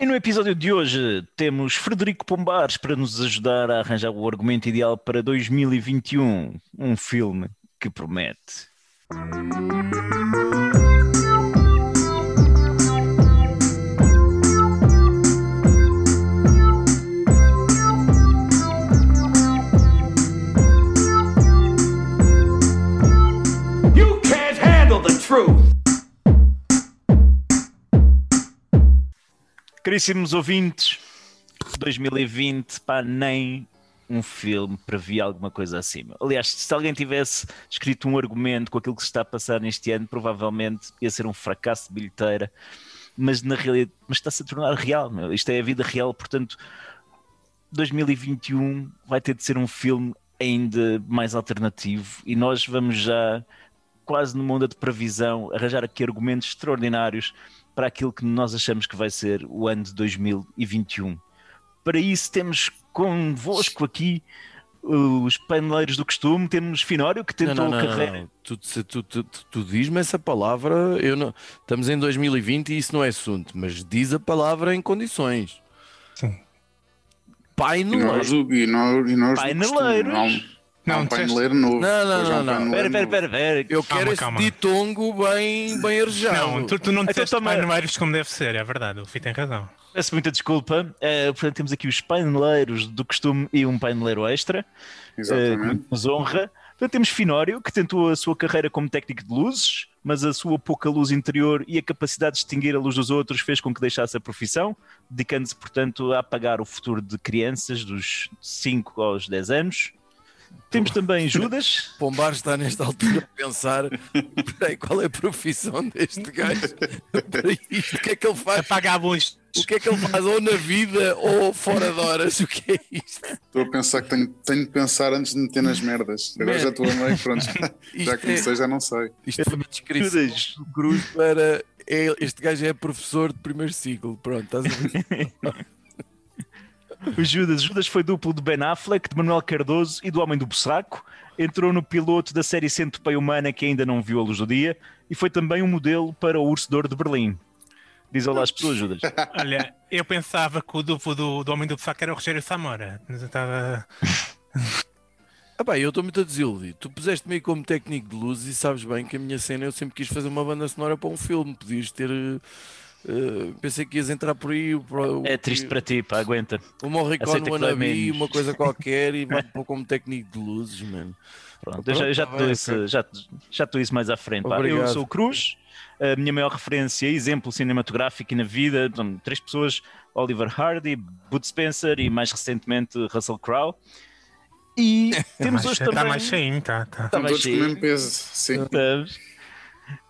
E no episódio de hoje temos Frederico Pombares para nos ajudar a arranjar o argumento ideal para 2021, um filme que promete. Caríssimos ouvintes, 2020, pá, nem um filme previa alguma coisa acima. Aliás, se alguém tivesse escrito um argumento com aquilo que se está a passar neste ano, provavelmente ia ser um fracasso de bilheteira, mas na realidade, mas está-se a tornar real, meu. isto é a vida real, portanto, 2021 vai ter de ser um filme ainda mais alternativo e nós vamos já quase numa onda de previsão arranjar aqui argumentos extraordinários para aquilo que nós achamos que vai ser o ano de 2021. Para isso temos convosco aqui os paneleiros do costume, temos Finório que tentou não, não, não, carreira. não. Tu, tu, tu, tu, tu diz-me essa palavra, eu não, estamos em 2020 e isso não é assunto, mas diz a palavra em condições. Sim. Pai E nós, e nós, e nós do Um, Não, um paineleiro novo. Não, não, um não, não. paineleiro Pera, pera, pera, pera. Eu Calma, quero esse calma. ditongo bem, bem arejado. Não, tu, tu não Então disseste toma- paineiros como deve ser, é verdade, o Fih tem razão. Peço muita desculpa. Eh, portanto, temos aqui os paineleiros do costume e um paineleiro extra, eh, que Exatamente. muito nos honra. Portanto, temos Finório, que tentou a sua carreira como técnico de luzes, mas a sua pouca luz interior e a capacidade de distinguir a luz dos outros fez com que deixasse a profissão, dedicando-se, portanto, a apagar o futuro de crianças dos 5 aos 10 anos. Temos também Judas, Pombar está nesta altura a pensar peraí, qual é a profissão deste gajo para isto, o que é que ele faz? Apaga a luz. O que é que ele faz ou na vida ou fora de horas? O que é isto? Estou a pensar que tenho, tenho de pensar antes de meter nas merdas. Agora Man. já estou a meio, pronto. Já, já é- comecei, já não sei. Isto foi uma descrição Judas, do Cruz para é- este gajo é professor de primeiro ciclo. Pronto, estás a ver? O Judas. Judas foi duplo de Ben Affleck, de Manuel Cardoso e do Homem do Bussaco. Entrou no piloto da série Centopeia Humana que ainda não viu a luz do dia e foi também um modelo para o Urso de Ouro de Berlim. Diz olá às pessoas, Judas. Olha, eu pensava que o duplo do, do Homem do Saco era o Rogério Samora. Mas eu estava. Ah, bem, eu estou muito a desiludido. Tu puseste-me aí como técnico de luz e sabes bem que a minha cena eu sempre quis fazer uma banda sonora para um filme. Podias ter. Eh, pensei que ias entrar por aí. Por, É triste para ti, pá, aguenta. O Morricone Wannabe, uma coisa qualquer e vai pôr como técnico de luzes, mano. Pronto, eu já, eu já te Pronto, dou vai, isso, já, já te dou isso mais à frente. pá. Eu sou o Cruz, a minha maior referência, exemplo cinematográfico e na vida, são três pessoas: Oliver Hardy, Bud Spencer e mais recentemente Russell Crowe. E temos hoje Está também. mais cheinho, tá, tá. Tá mais todos com o cheio. mesmo peso. Sim.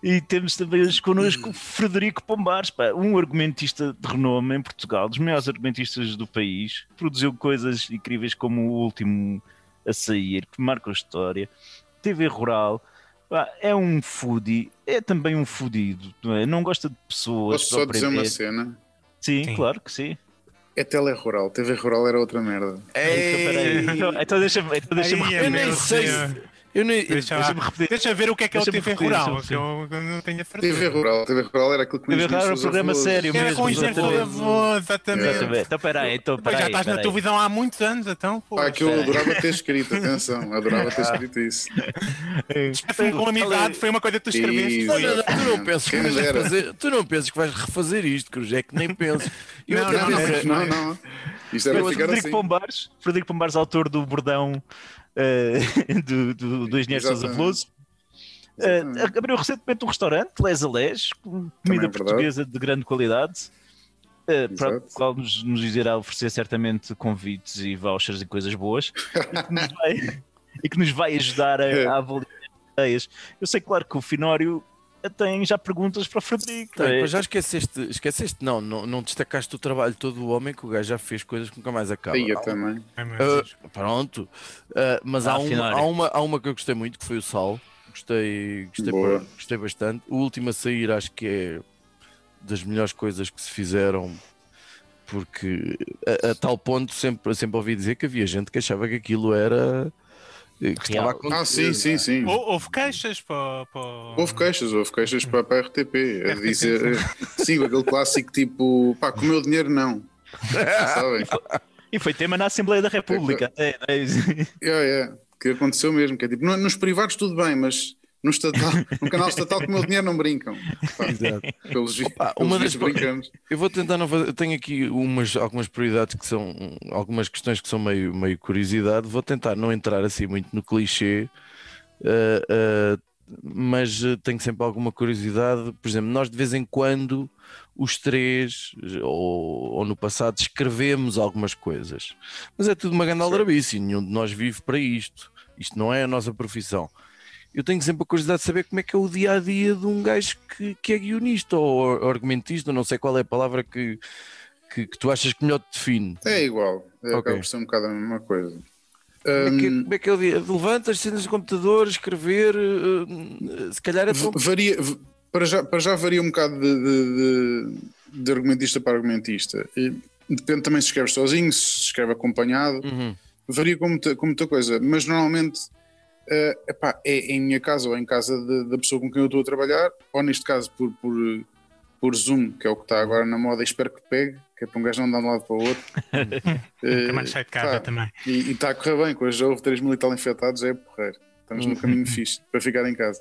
E temos também hoje connosco o Frederico Pombares, pá, um argumentista de renome em Portugal, dos maiores argumentistas do país, produziu coisas incríveis como o último a sair, que marcou a história, TV Rural, pá, é um foodie, é também um fudido, não é? Não gosta de pessoas. Posso só dizer uma cena? Sim, Sim. claro que sim. É telerural. TV Rural era outra merda. Então, peraí. Então, então deixa-me então Ai, repetir. Eu nem sei Eu nem. Deixa, repetir. Deixa ver o que é que é o TV repetir, Rural, que eu não tenho a certeza. TV Rural. TV Rural era aquilo que TV Rural era um programa avós. sério Era mesmo, com o engenheiro avô, exatamente. Exatamente. Então peraí, então peraí. já estás na peraí. televisão há muitos anos, então. Pô, Pá, que eu adorava ter escrito, atenção, adorava ter escrito isso. Esquece-me com amizade, foi uma coisa que tu escreveste. Não, foi. não, não, tu não pensas que vais refazer, tu não que vais refazer isto, Cruz, é que nem penso. Eu Não, não, Não, não. Isto era ficar Frederico assim. Pombares, Frederico Pombares, autor do bordão eh, do, do, do engenheiro Sousa. Veloso, Exatamente. abriu recentemente um restaurante, Les a Les, com comida é portuguesa de grande qualidade, eh, para o qual nos, nos irá oferecer certamente convites e vouchers e coisas boas, e que nos vai, e que nos vai ajudar a, É. a avaliar as ideias. Eu sei, claro, que o Finório tem já perguntas para o Frederico. Tem, é? mas já esqueceste, esqueceste não, não, não destacaste o trabalho todo do homem que o gajo já fez coisas que nunca mais acabam. Aí eu Há também. Deus. pronto, Ah, mas Ah, há, uma, há, uma, há uma que eu gostei muito que foi o Sal. Gostei, gostei, Boa. gostei bastante. O último a sair acho que é das melhores coisas que se fizeram, porque a, a tal ponto sempre, sempre ouvi dizer que havia gente que achava que aquilo era que estava a Real. acontecer. Ah, sim, sim, sim. Ou- Houve queixas para. para... Houve queixas, houve queixas para, para a RTP. A dizer, sim, aquele clássico tipo, pá, com o meu dinheiro não. Sabem? E foi tema na Assembleia da República. até, né? É, é, que aconteceu mesmo. Que é tipo, no- nos privados tudo bem, mas no, estatal, no canal estatal com o meu dinheiro não brincam. Pá, Exato. pelos Opa, pelos uma das- brincamos. Eu vou tentar não fazer. Eu tenho aqui umas, algumas prioridades que são. Algumas questões que são meio, meio curiosidade. Vou tentar não entrar assim muito no clichê, eh, eh, mas eh, tenho sempre alguma curiosidade. Por exemplo, nós de vez em quando, os três, ou, ou no passado, escrevemos algumas coisas, mas é tudo uma grande aldrabice e nenhum de nós vive para isto. Isto não é a nossa profissão. Eu tenho sempre a curiosidade de saber como é que é o dia a dia de um gajo que, que é guionista ou argumentista, não sei qual é a palavra que, que, que tu achas que melhor te define. É igual, é, Ok. acaba por ser um bocado a mesma coisa. Como é, que, é- Hum, como é que é o dia? Levantas, cenas no computador, escrever, eh, se calhar é tão... varia, para, já, para já varia um bocado de, de- de- de argumentista para argumentista. E depende também se escreve sozinho, se escreve acompanhado. Uhum. varia com muita, com muita coisa, mas normalmente eh, epá, é em minha casa ou em casa de- da pessoa com quem eu estou a trabalhar, ou neste caso por, por, por Zoom, que é o que está agora na moda, e espero que pegue, que é para um gajo não andar de um lado para o outro. Eh, Também sai de casa pá, também. E está a correr bem, com hoje já houve 3 mil e tal infectados, é porreiro. Estamos no caminho fixe para ficar em casa.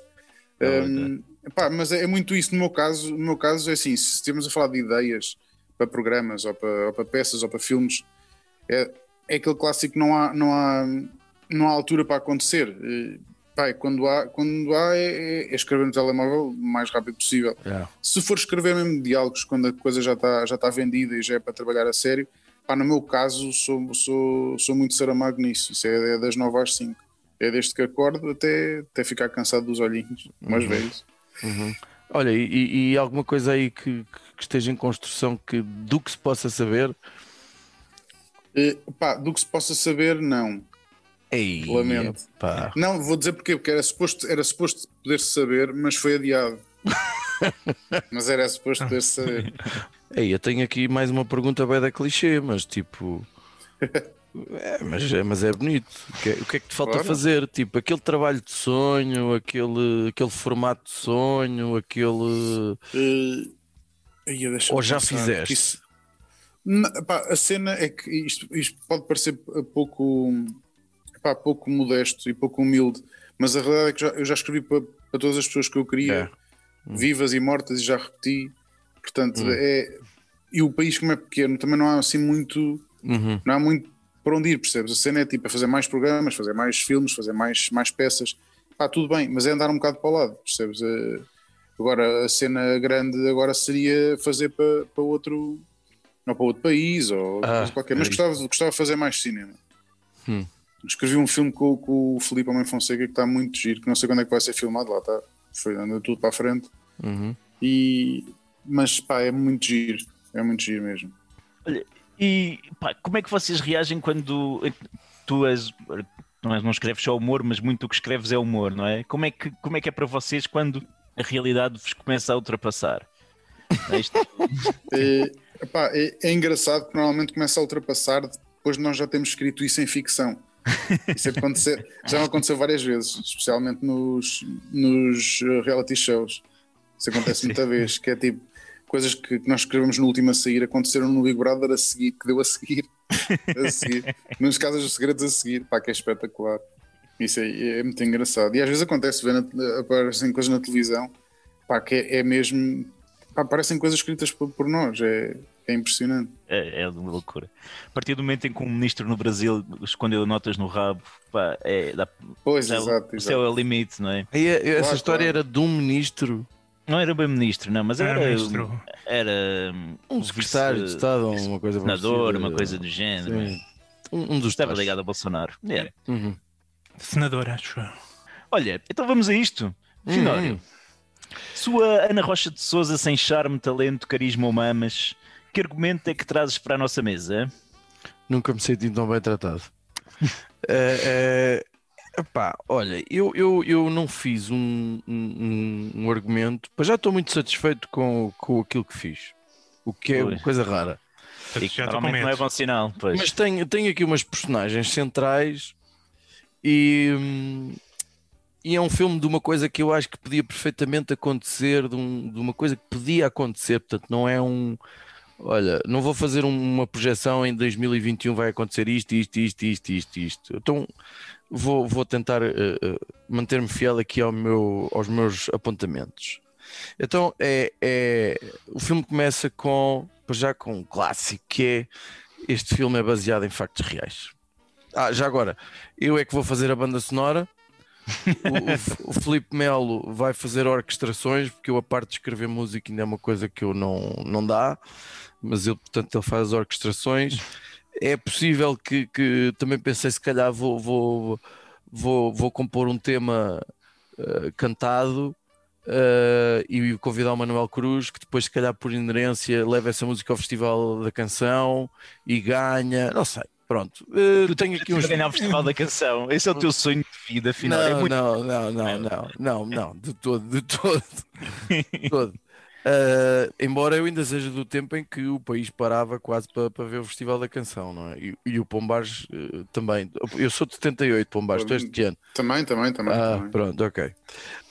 Um, epá, mas é, é muito isso no meu caso. No meu caso é assim: se estivermos a falar de ideias para programas ou para, ou para peças ou para filmes, é, é aquele clássico que não há, não há, não há altura para acontecer. Pá, quando há, quando há é, é- é escrever no telemóvel o mais rápido possível. Yeah. Se for escrever mesmo diálogos quando a coisa já está já está vendida e já é para trabalhar a sério, pá, no meu caso sou, sou, sou muito Saramago nisso. Isso é, é das 9 às 5. É desde que acordo até, até ficar cansado dos olhinhos, mais velhos. Uhum. Olha, e- e, e alguma coisa aí que, que esteja em construção que do que se possa saber? Eh, pá, do que se possa saber, não. Ei, Lamento. epá. Não, vou dizer porquê, porque era suposto, era suposto poder-se saber, mas foi adiado. mas era suposto poder-se saber. Ei, eu tenho aqui mais uma pergunta bem da clichê, mas tipo. É, mas, é, mas é bonito. O que é, o que é que te falta Claro. fazer? Tipo, aquele trabalho de sonho, aquele, aquele formato de sonho, aquele. Deixa-me Ou já pensar, fizeste? isso- Não, pá, a cena é que isto, isto pode parecer pouco, pá, pouco modesto e pouco humilde, mas a realidade é que já- eu já escrevi para, para todas as pessoas que eu queria, É. vivas e mortas, e já repeti. Portanto, Hum. é. E o país, como é pequeno, também não há assim muito. Uhum. Não há muito para onde ir, percebes? A cena é tipo é fazer mais programas, fazer mais filmes, fazer mais, mais peças. Pá, tudo bem, mas é andar um bocado para o lado, percebes? Eh, Agora, a cena grande agora seria fazer para, para outro. Ou para outro país, ou Ah, qualquer. Mas é isso. gostava, gostava de fazer mais cinema. Hum. Escrevi um filme com, com o Filipe Homem Fonseca que está muito giro, que não sei quando é que vai ser filmado, lá está. Foi andando tudo para a frente. Uhum. E, mas pá, é muito giro. É muito giro mesmo. E pá, como é que vocês reagem quando tu és, não, és- não escreves só humor, mas muito o que escreves é humor, não é? Como é que, como é, que é para vocês quando a realidade vos começa a ultrapassar? É isto- É, epá, é, é engraçado que normalmente começa a ultrapassar depois de nós já temos escrito isso em ficção. Isso acontecer, já me aconteceu várias vezes, especialmente nos, nos eh, reality shows. Isso acontece muita vez, que é tipo coisas que, que nós escrevemos no último a sair aconteceram no Big Brother a seguir, que deu a seguir, a seguir, nos Casas dos Segredos a seguir, pá, que é espetacular. Isso é, é muito engraçado. E às vezes acontece, ver na, aparecem coisas na televisão, pá, que é, é mesmo, pá, parecem coisas escritas por, por nós, é, é impressionante. É, é uma loucura. A partir do momento em que um ministro no Brasil escondeu notas no rabo, pá, é, dá, Pois, é, exato, o exato. céu é o limite, não é? Aí, essa Claro, história claro. era de um ministro, Não era bem ministro, não, mas era, Era ministro. era um secretário de Estado, ou uma coisa senador, uma coisa do género. Sim. Um, um dos Estava tais. ligado a Bolsonaro. É. Uhum. Senador, acho eu. Olha, então vamos a isto. Finório, Uhum. sua Ana Rocha de Souza sem charme, talento, carisma ou mamas, que argumento é que trazes para a nossa mesa? Nunca me senti tão bem tratado. Eh, eh, epá, olha, eu, eu, eu não fiz um, um, um argumento, mas já estou muito satisfeito com, com aquilo que fiz, o que é Pois. uma coisa rara. E que normalmente não é bom sinal, pois. Mas tenho, tenho aqui umas personagens centrais E, e é um filme de uma coisa que eu acho que podia perfeitamente acontecer, de, um- de uma coisa que podia acontecer, portanto, não é um. Olha, não vou fazer um- uma projeção em 2021 vai acontecer isto, isto, isto, isto, isto, isto. Então vou, vou tentar eh, manter-me fiel aqui ao meu, aos meus apontamentos. Então é, é- o filme começa com já com um clássico que é este filme é baseado em factos reais. Ah, já agora, eu é que vou fazer a banda sonora. O, o o Filipe Melo vai fazer orquestrações, porque eu a parte de escrever música ainda é uma coisa que eu não, não dá, mas ele, portanto, ele faz as orquestrações. É possível que, que também pensei, se calhar vou, vou, vou, vou compor um tema eh, cantado eh, e convidar o Manuel Cruz, que depois, se calhar, por inerência, leva essa música ao Festival da Canção e ganha, não sei. Pronto, Eh, Tu tenho aqui uns. Para ganhar o Festival da Canção. Esse é o teu sonho de vida, afinal. é Não, muito... não, não, não, não, não, não, de todo, de todo, de todo. Ah, embora eu ainda seja do tempo em que o país parava quase para, para ver o Festival da Canção, não é? E, e o Pombares eh, também. Eu sou de 78, Pombares, tu és de que ano? Também, também, também. Ah, também. pronto, ok.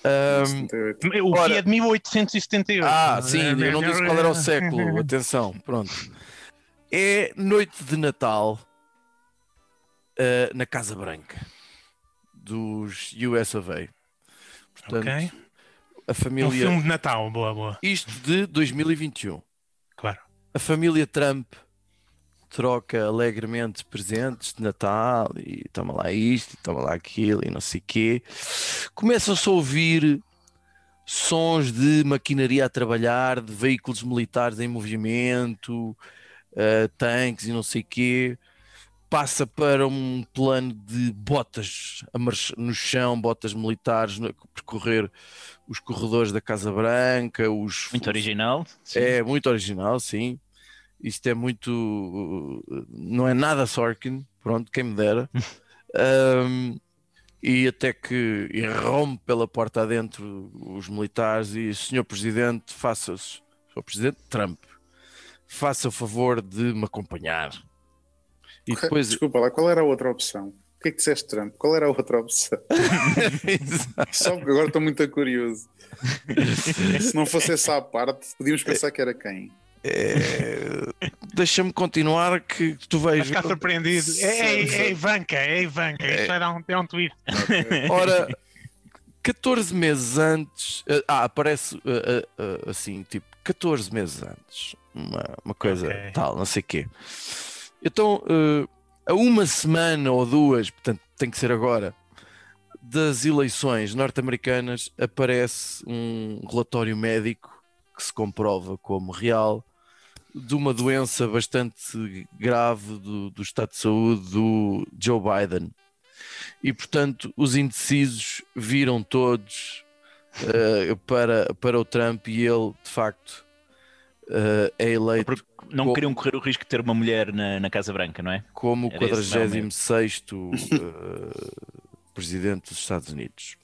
Ahm, 78. O Ora- que é de 1878. ah, sim, eu não disse qual era o século, atenção, pronto. É noite de Natal ah, na Casa Branca dos US of A. Portanto, Ok. A Um família. filme de Natal, boa, boa. Isto de 2021. Claro. A família Trump troca alegremente presentes de Natal e toma lá isto, e toma lá aquilo e não sei quê. Começam-se a ouvir sons de maquinaria a trabalhar, de veículos militares em movimento, eh, tanques e não sei quê. Passa para um plano de botas no chão, botas militares, no- percorrer os corredores da Casa Branca, os, Muito original. sim. é muito original, sim. Isto é muito. Não é nada Sorkin, pronto, quem me dera. Um, e até que irrompe pela porta adentro os militares e Senhor Presidente, faça Senhor Presidente Trump, faça o favor de me acompanhar. E depois. Desculpa lá, qual era a outra opção? O que é que disseste, Trump? Qual era a outra opção? Só porque agora estou muito curioso. Se não fosse essa à parte, podíamos pensar que era quem? É, Deixa-me continuar que tu vais Vai ficar surpreendido. É, é, é Ivanka, é Ivanka. Isto vai dar um, é um tweet. Ora, 14 meses antes, eh, ah, aparece eh, eh, assim, tipo, 14 meses antes, uma, uma coisa Ok. tal, não sei o quê. Então, eh, a uma semana ou duas, portanto, tem que ser agora, das eleições norte-americanas, aparece um relatório médico que se comprova como real de uma doença bastante grave do, do estado de saúde do Joe Biden. E portanto os indecisos viram todos eh, para, para o Trump e ele de facto eh, é eleito Porque não queriam correr o risco de ter uma mulher na, na Casa Branca, não é? como o Era esse não, 46 presidente dos Estados Unidos.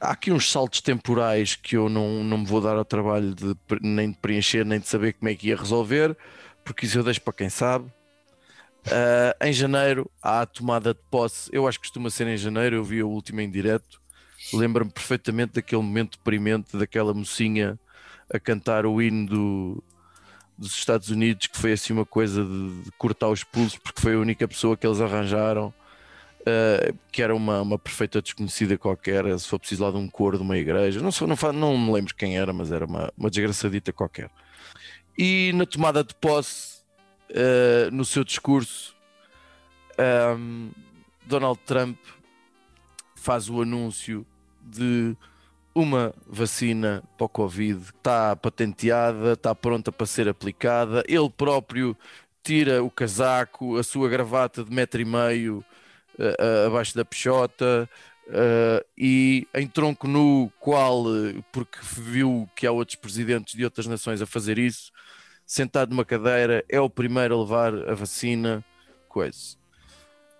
Há aqui uns saltos temporais que eu não, não me vou dar ao trabalho de, nem de preencher, nem de saber como é que ia resolver, porque isso eu deixo para quem sabe. Ah, em janeiro há a tomada de posse, eu acho que costuma ser em janeiro, eu vi a última em direto. Lembro-me perfeitamente daquele momento deprimente daquela mocinha a cantar o hino do, dos Estados Unidos, que foi assim uma coisa de, de cortar os pulsos, porque foi a única pessoa que eles arranjaram, eh, que era uma, uma perfeita desconhecida qualquer, se for preciso lá de um coro de uma igreja, não, sou, não, não me lembro quem era, mas era uma, uma desgraçadita qualquer. E na tomada de posse, eh, no seu discurso, ehm, Donald Trump faz o anúncio de uma vacina para o Covid está patenteada, está pronta para ser aplicada. Ele próprio tira o casaco, a sua gravata de metro e meio eh, eh, abaixo da peixota eh, e em tronco nu, qual, porque viu que há outros presidentes de outras nações a fazer isso, sentado numa cadeira, é o primeiro a levar a vacina, coisa.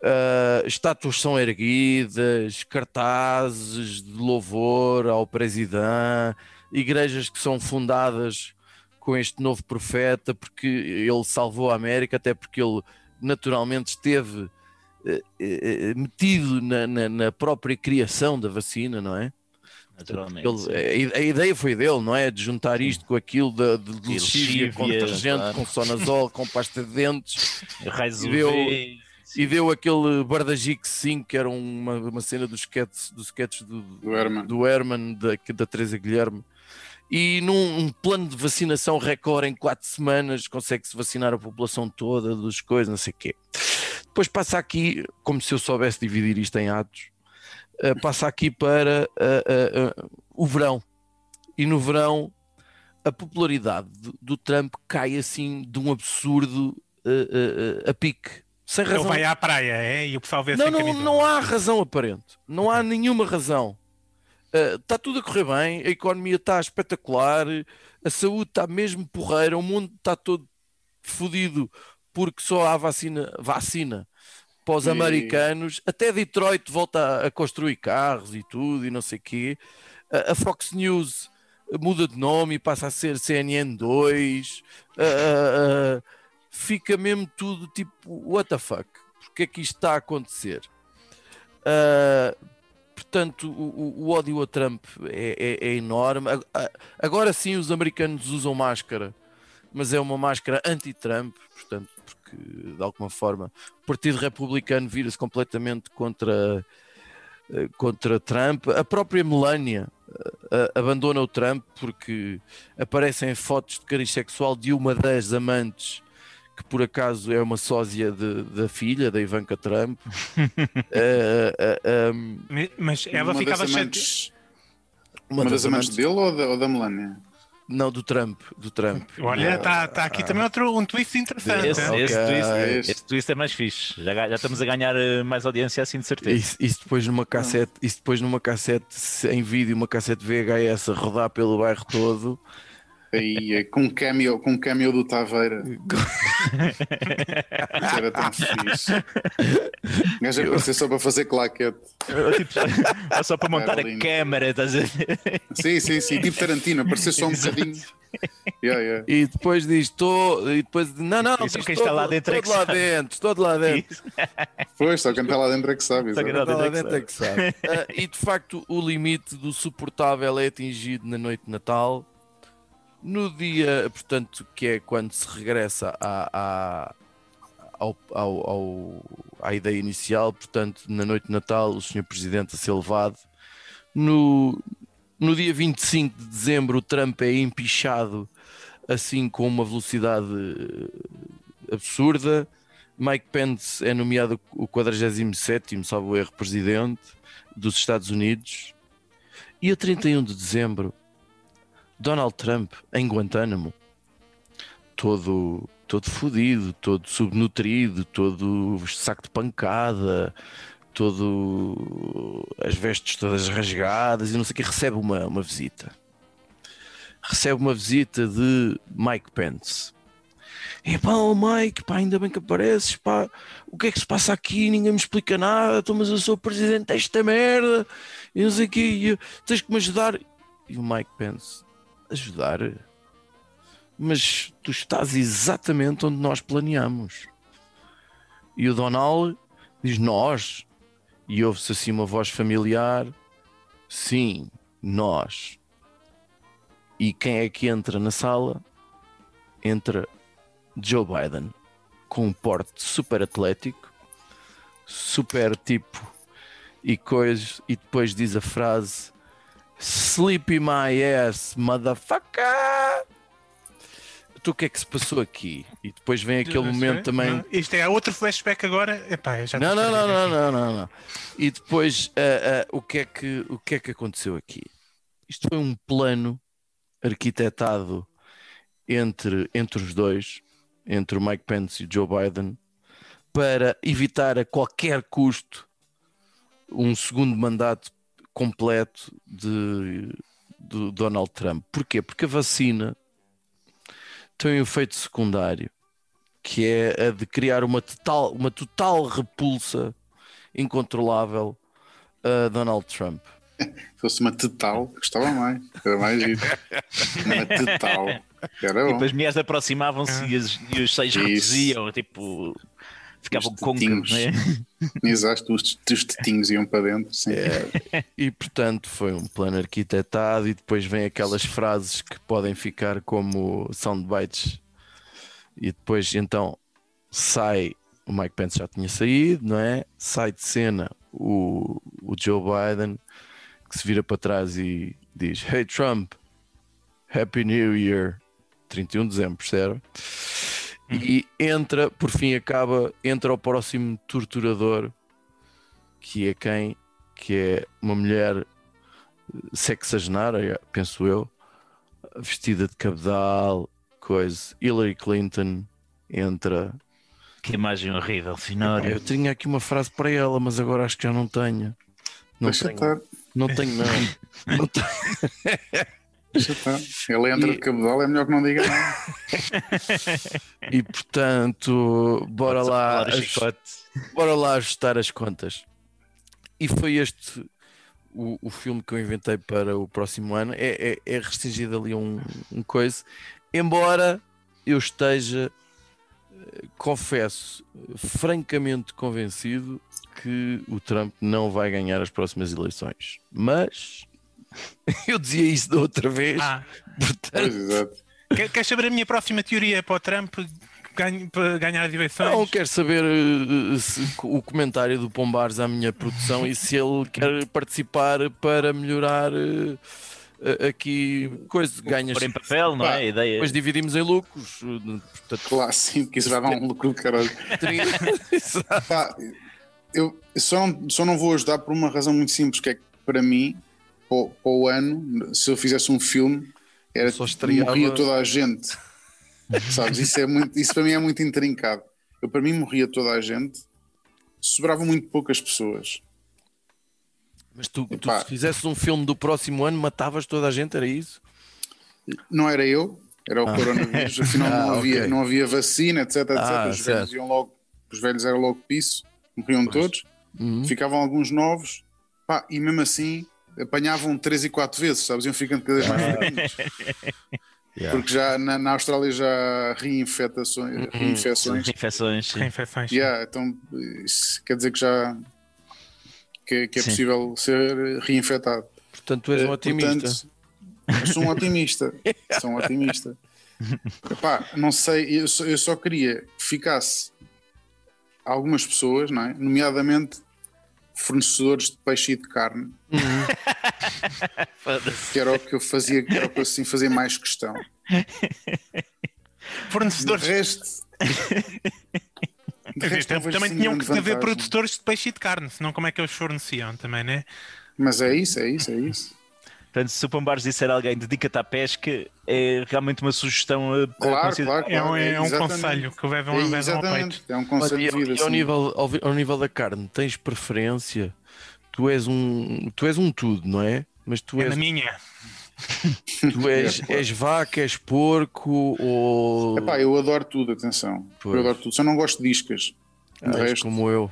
Uh, estátuas são erguidas, cartazes de louvor ao presidente, igrejas que são fundadas com este novo profeta, porque ele salvou a América, até porque ele naturalmente esteve eh, eh, metido na, na- na própria criação da vacina, não é? Naturalmente. Ele- a, a ideia foi dele, não é? De juntar isto com aquilo da- de, de lexívia, com detergente, claro. com sonazol, com pasta de dentes Raios E deu- aquele Bardagix 5, que era uma, uma cena dos sketches, dos sketches do, Do Herman. do Herman, da, da Teresa Guilherme. E num um plano de vacinação recorde em quatro semanas, consegue-se vacinar a população toda dos coisas, não sei o quê. Depois passa aqui, como se eu soubesse dividir isto em atos, eh, passa aqui para eh, eh, o verão. E no verão a popularidade do, do Trump cai assim de um absurdo a pique. Sem Ele razão. vai à praia, é? E o pessoal vê Não, não, não há razão aparente. Não há nenhuma razão. Está tudo a correr bem, a economia está espetacular, a saúde está mesmo porreira, o mundo está todo fodido porque só há vacina, vacina para os E- americanos. Até Detroit volta a, a construir carros e tudo e não sei o quê. A, a Fox News muda de nome e passa a ser CNN 2. Fica mesmo tudo tipo, what the fuck? Porque é que isto está a acontecer? Ah, portanto, o, o- ódio a Trump é, é- é enorme. Agora sim, os americanos usam máscara, mas é uma máscara anti-Trump, portanto, porque de alguma forma o Partido Republicano vira-se completamente contra, eh, contra Trump. A própria Melania eh, abandona o Trump porque aparecem fotos de cariz sexual de uma das amantes que por acaso é uma sósia de- da filha, da Ivanka Trump. Eh, eh, um, Mas ela Uma ficava chateada. amantes, uma das amantes dele ou da, ou da Melania? Não, do Trump, do Trump. Olha, está tá aqui também outro um twist interessante. Esse, hein? esse, Ok. twist, esse twist é mais fixe. Já, já estamos a ganhar mais audiência assim de certeza. Isso, isso depois numa cassete, isso depois numa cassete se- em vídeo, uma cassete VHS a rodar pelo bairro todo. Aí, é, com um cameo, com um cameo do Taveira. Isso era tão fixe. O gajo apareceu só para fazer claquete. tipo, só- só para montar a lindo. câmara, estás a ver? Sim, sim, sim. Tipo Tarantino, apareceu só um bocadinho. Yeah, yeah. E depois diz, estou. E depois diz, não, não, quem está "Tô- lá dentro é que lá sabe." dentro, estou de lá dentro. Pois, só quem está lá dentro é que sabe. Só quem exato. está lá dentro é que sabe. Ah, e de facto, o limite do suportável é atingido na noite de Natal. No dia, portanto, que é quando se regressa à, à, ao, ao- ao- à ideia inicial, portanto, na noite de Natal, o Sr. Presidente a ser levado. No, no dia 25 de dezembro, o Trump é empichado assim com uma velocidade eh, absurda. Mike Pence é nomeado o 47º, salvo erro, presidente dos Estados Unidos. E a 31 de dezembro, Donald Trump em Guantánamo, todo, todo fodido, todo subnutrido, todo saco de pancada, todo as vestes todas rasgadas e não sei o que, recebe uma, uma visita. Recebe uma visita de Mike Pence. E pá, oh Mike, pá, ainda bem que apareces, pá, o que é que se passa aqui? Ninguém me explica nada, então, mas eu sou o presidente desta merda, e não sei o que, tens que me ajudar. E o Mike Pence, ajudar? Mas tu estás exatamente onde nós planeamos. E o Donald diz nós, e ouve-se assim uma voz familiar, sim, nós. E quem é que entra na sala? Entra Joe Biden com um porte super atlético, super tipo e coisas, e depois diz a frase Sleepy my ass, motherfucker! Tu o que é que se passou aqui? E depois vem aquele momento também. não. Isto é outro flashback agora. Epá, já Não, não, não, não, não, não, não. E depois ah, ah, o, que é que, o que é que aconteceu aqui? Isto foi um plano arquitetado entre, entre os dois, entre o Mike Pence e o Joe Biden, para evitar a qualquer custo um segundo mandato completo de, de Donald Trump. Porquê? Porque a vacina tem um efeito secundário que é a de criar uma total, uma total repulsa incontrolável a Donald Trump. Se fosse uma tetal, gostava mais. Era mais giro. Uma tetal. Era E bom. depois as mulheres aproximavam-se e, e os seios Isso. reduziam, tipo. Ficavam Os côncavos, né? Exato, os, os tetinhos iam para dentro. Sim. É, e portanto foi um plano arquitetado e depois vem aquelas frases que podem ficar como soundbites e depois então sai o Mike Pence já tinha saído, não é? Sai de cena o, o Joe Biden que se vira para trás e diz Hey Trump, Happy New Year 31 de dezembro, percebe? E entra, por fim acaba, entra o próximo torturador que é quem? Que é uma mulher sexagenária, penso eu, vestida de cabedal, coisa. Hillary Clinton entra. Que imagem horrível, senhora. Eu tinha aqui uma frase para ela, mas agora acho que já não tenho. Não Deixa tenho, estar, não tenho, não. Não tenho. estar. Ele entra E- de cabedal, é melhor que não diga nada. E portanto, bora lá, falar a aj- chicote. bora lá ajustar as contas. E foi este o, o filme que eu inventei para o próximo ano. É, é, é restringido ali um, um coisa. Embora eu esteja, eh, confesso, francamente convencido que o Trump não vai ganhar as próximas eleições. Mas eu dizia isso da outra vez, Ah, portanto, exato. quer- queres saber a minha próxima teoria para o Trump para ganhar as eleições? Não, quero saber eh, se- o comentário do Pombares à minha produção e se ele quer participar para melhorar eh, aqui coisa, ganhas. Pôr em papel, não é? A ideia. Depois dividimos em lucros. eh, Portanto, Claro, sim, porque isso vai dar um lucro caralho. Pá, eu só não, só não vou ajudar por uma razão muito simples, que é que para mim, para, para o ano, se eu fizesse um filme, era Só estreava- morria toda a gente. Sabes? Isso, é muito, isso para mim é muito intrincado. Eu, para mim morria toda a gente, sobravam muito poucas pessoas. Mas tu, tu se fizesses um filme do próximo ano, matavas toda a gente, era isso? Não era eu, era o coronavírus, afinal não, Ah, havia, ok. não havia vacina, etc. etc. Ah, os, certo. velhos iam logo, os velhos eram logo piso, morriam Pois. todos. Uhum. ficavam alguns novos, pá, e mesmo assim apanhavam três e quatro vezes, sabes? Iam ficando cada vez mais. Yeah. Porque já na, na Austrália já há reinfetações, Uhum. reinfecções. Infecções. sim. Reinfecções. Yeah, então isso quer dizer que já que, que é Sim. possível ser reinfetado. Portanto, tu és um Eh, otimista. portanto, sou um otimista. sou um otimista. Epá, não sei, eu só, eu só queria que ficasse algumas pessoas, não é? nomeadamente fornecedores de peixe e de carne, Foda-se. que era o que eu fazia, que era o que eu assim fazia mais questão. De Fornecedores. resto, de resto, vejo também assim tinham que haver produtores de peixe e de carne, senão como é que eles forneciam também, né? Mas é isso, é isso, é isso. Portanto, se o Pombares disser a alguém dedica-te à pesca, é realmente uma sugestão a, a Claro, considerar. claro, É um, claro. é um conselho que o levam, É, levam ao peito. é um conselho e, de vida. ao, e ao assim. nível, ao, nível da carne, tens preferência? Tu és um, tu és um tudo, não é? Mas tu É és, na minha. tu és, és vaca, és porco ou Epá, eu adoro tudo, atenção. Pois. Eu adoro tudo. Só não gosto de iscas. Ah, resto, como eu.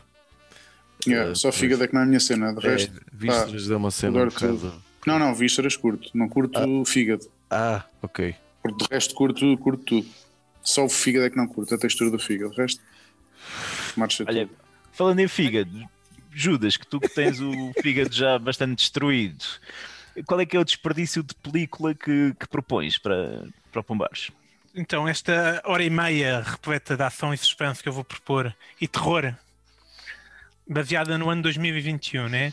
yeah, eh, só pois. é que não é a minha cena. De É, resto, vísceras é uma cena um bocado. Não, não, vísceras curto. Não curto fígado. Ah, ok. Porque de resto curto, curto tudo. Só o fígado é que não curto, a textura do fígado. De resto, marcha Olha, tudo. falando em fígado, Judas, que tu que tens o fígado já bastante destruído, qual é que é o desperdício de película que, que propões para, para o Pombares? Então, esta hora e meia repleta de ação e suspense que eu vou propor e terror, baseada no ano 2021, né?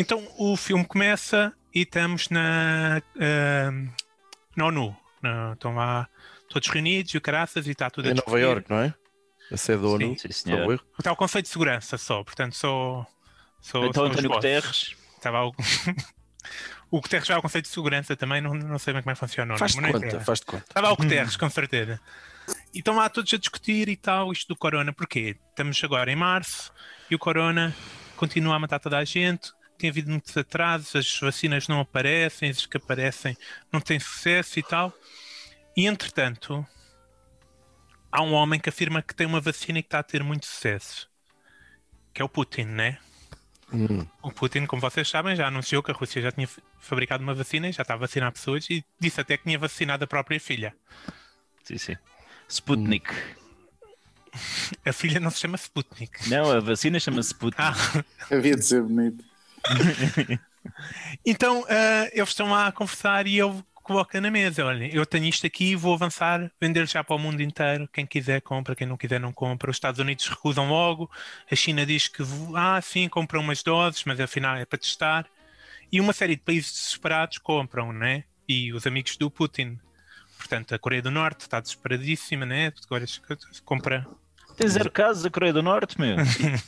Então, o filme começa e estamos na, ah, na ONU. Na- estão lá todos reunidos e o caraças e está tudo a É Nova. York, não é? A sede da ONU. Sim, erro. Está o conceito de segurança só, portanto, só. só Então, só António. Guterres, Estava o... o Guterres já é o conceito de segurança também, não, não sei bem como é que funciona. Faz de conta, faz de conta. Estava ao Guterres, com certeza. E estão lá todos a discutir e tal, isto do Corona. Porquê? Estamos agora em março e o Corona continua a matar toda a gente. Tem havido muitos atrasos, as vacinas não aparecem, as que aparecem não têm sucesso e tal. E entretanto, há um homem que afirma que tem uma vacina e que está a ter muito sucesso, que é o Putin, né? Hum, O Putin, como vocês sabem, já anunciou que a Rússia já tinha fabricado uma vacina e já está a vacinar pessoas e disse até que tinha vacinado a própria filha. sim, sim. Sputnik. A filha não se chama Sputnik. Não, a vacina chama-se Putin. Ah, Havia de ser bonito. Então ah, eles estão lá a conversar e ele coloca na mesa: olha, eu tenho isto aqui, vou avançar, vender já para o mundo inteiro. Quem quiser compra, quem não quiser não compra. Os Estados Unidos recusam logo. A China diz que, ah, sim, compram umas doses, mas afinal é para testar. E uma série de países desesperados compram, né? E os amigos do Putin. Portanto, a Coreia do Norte está desesperadíssima, né? Agora compra. Tem zero casos a Coreia do Norte, meu.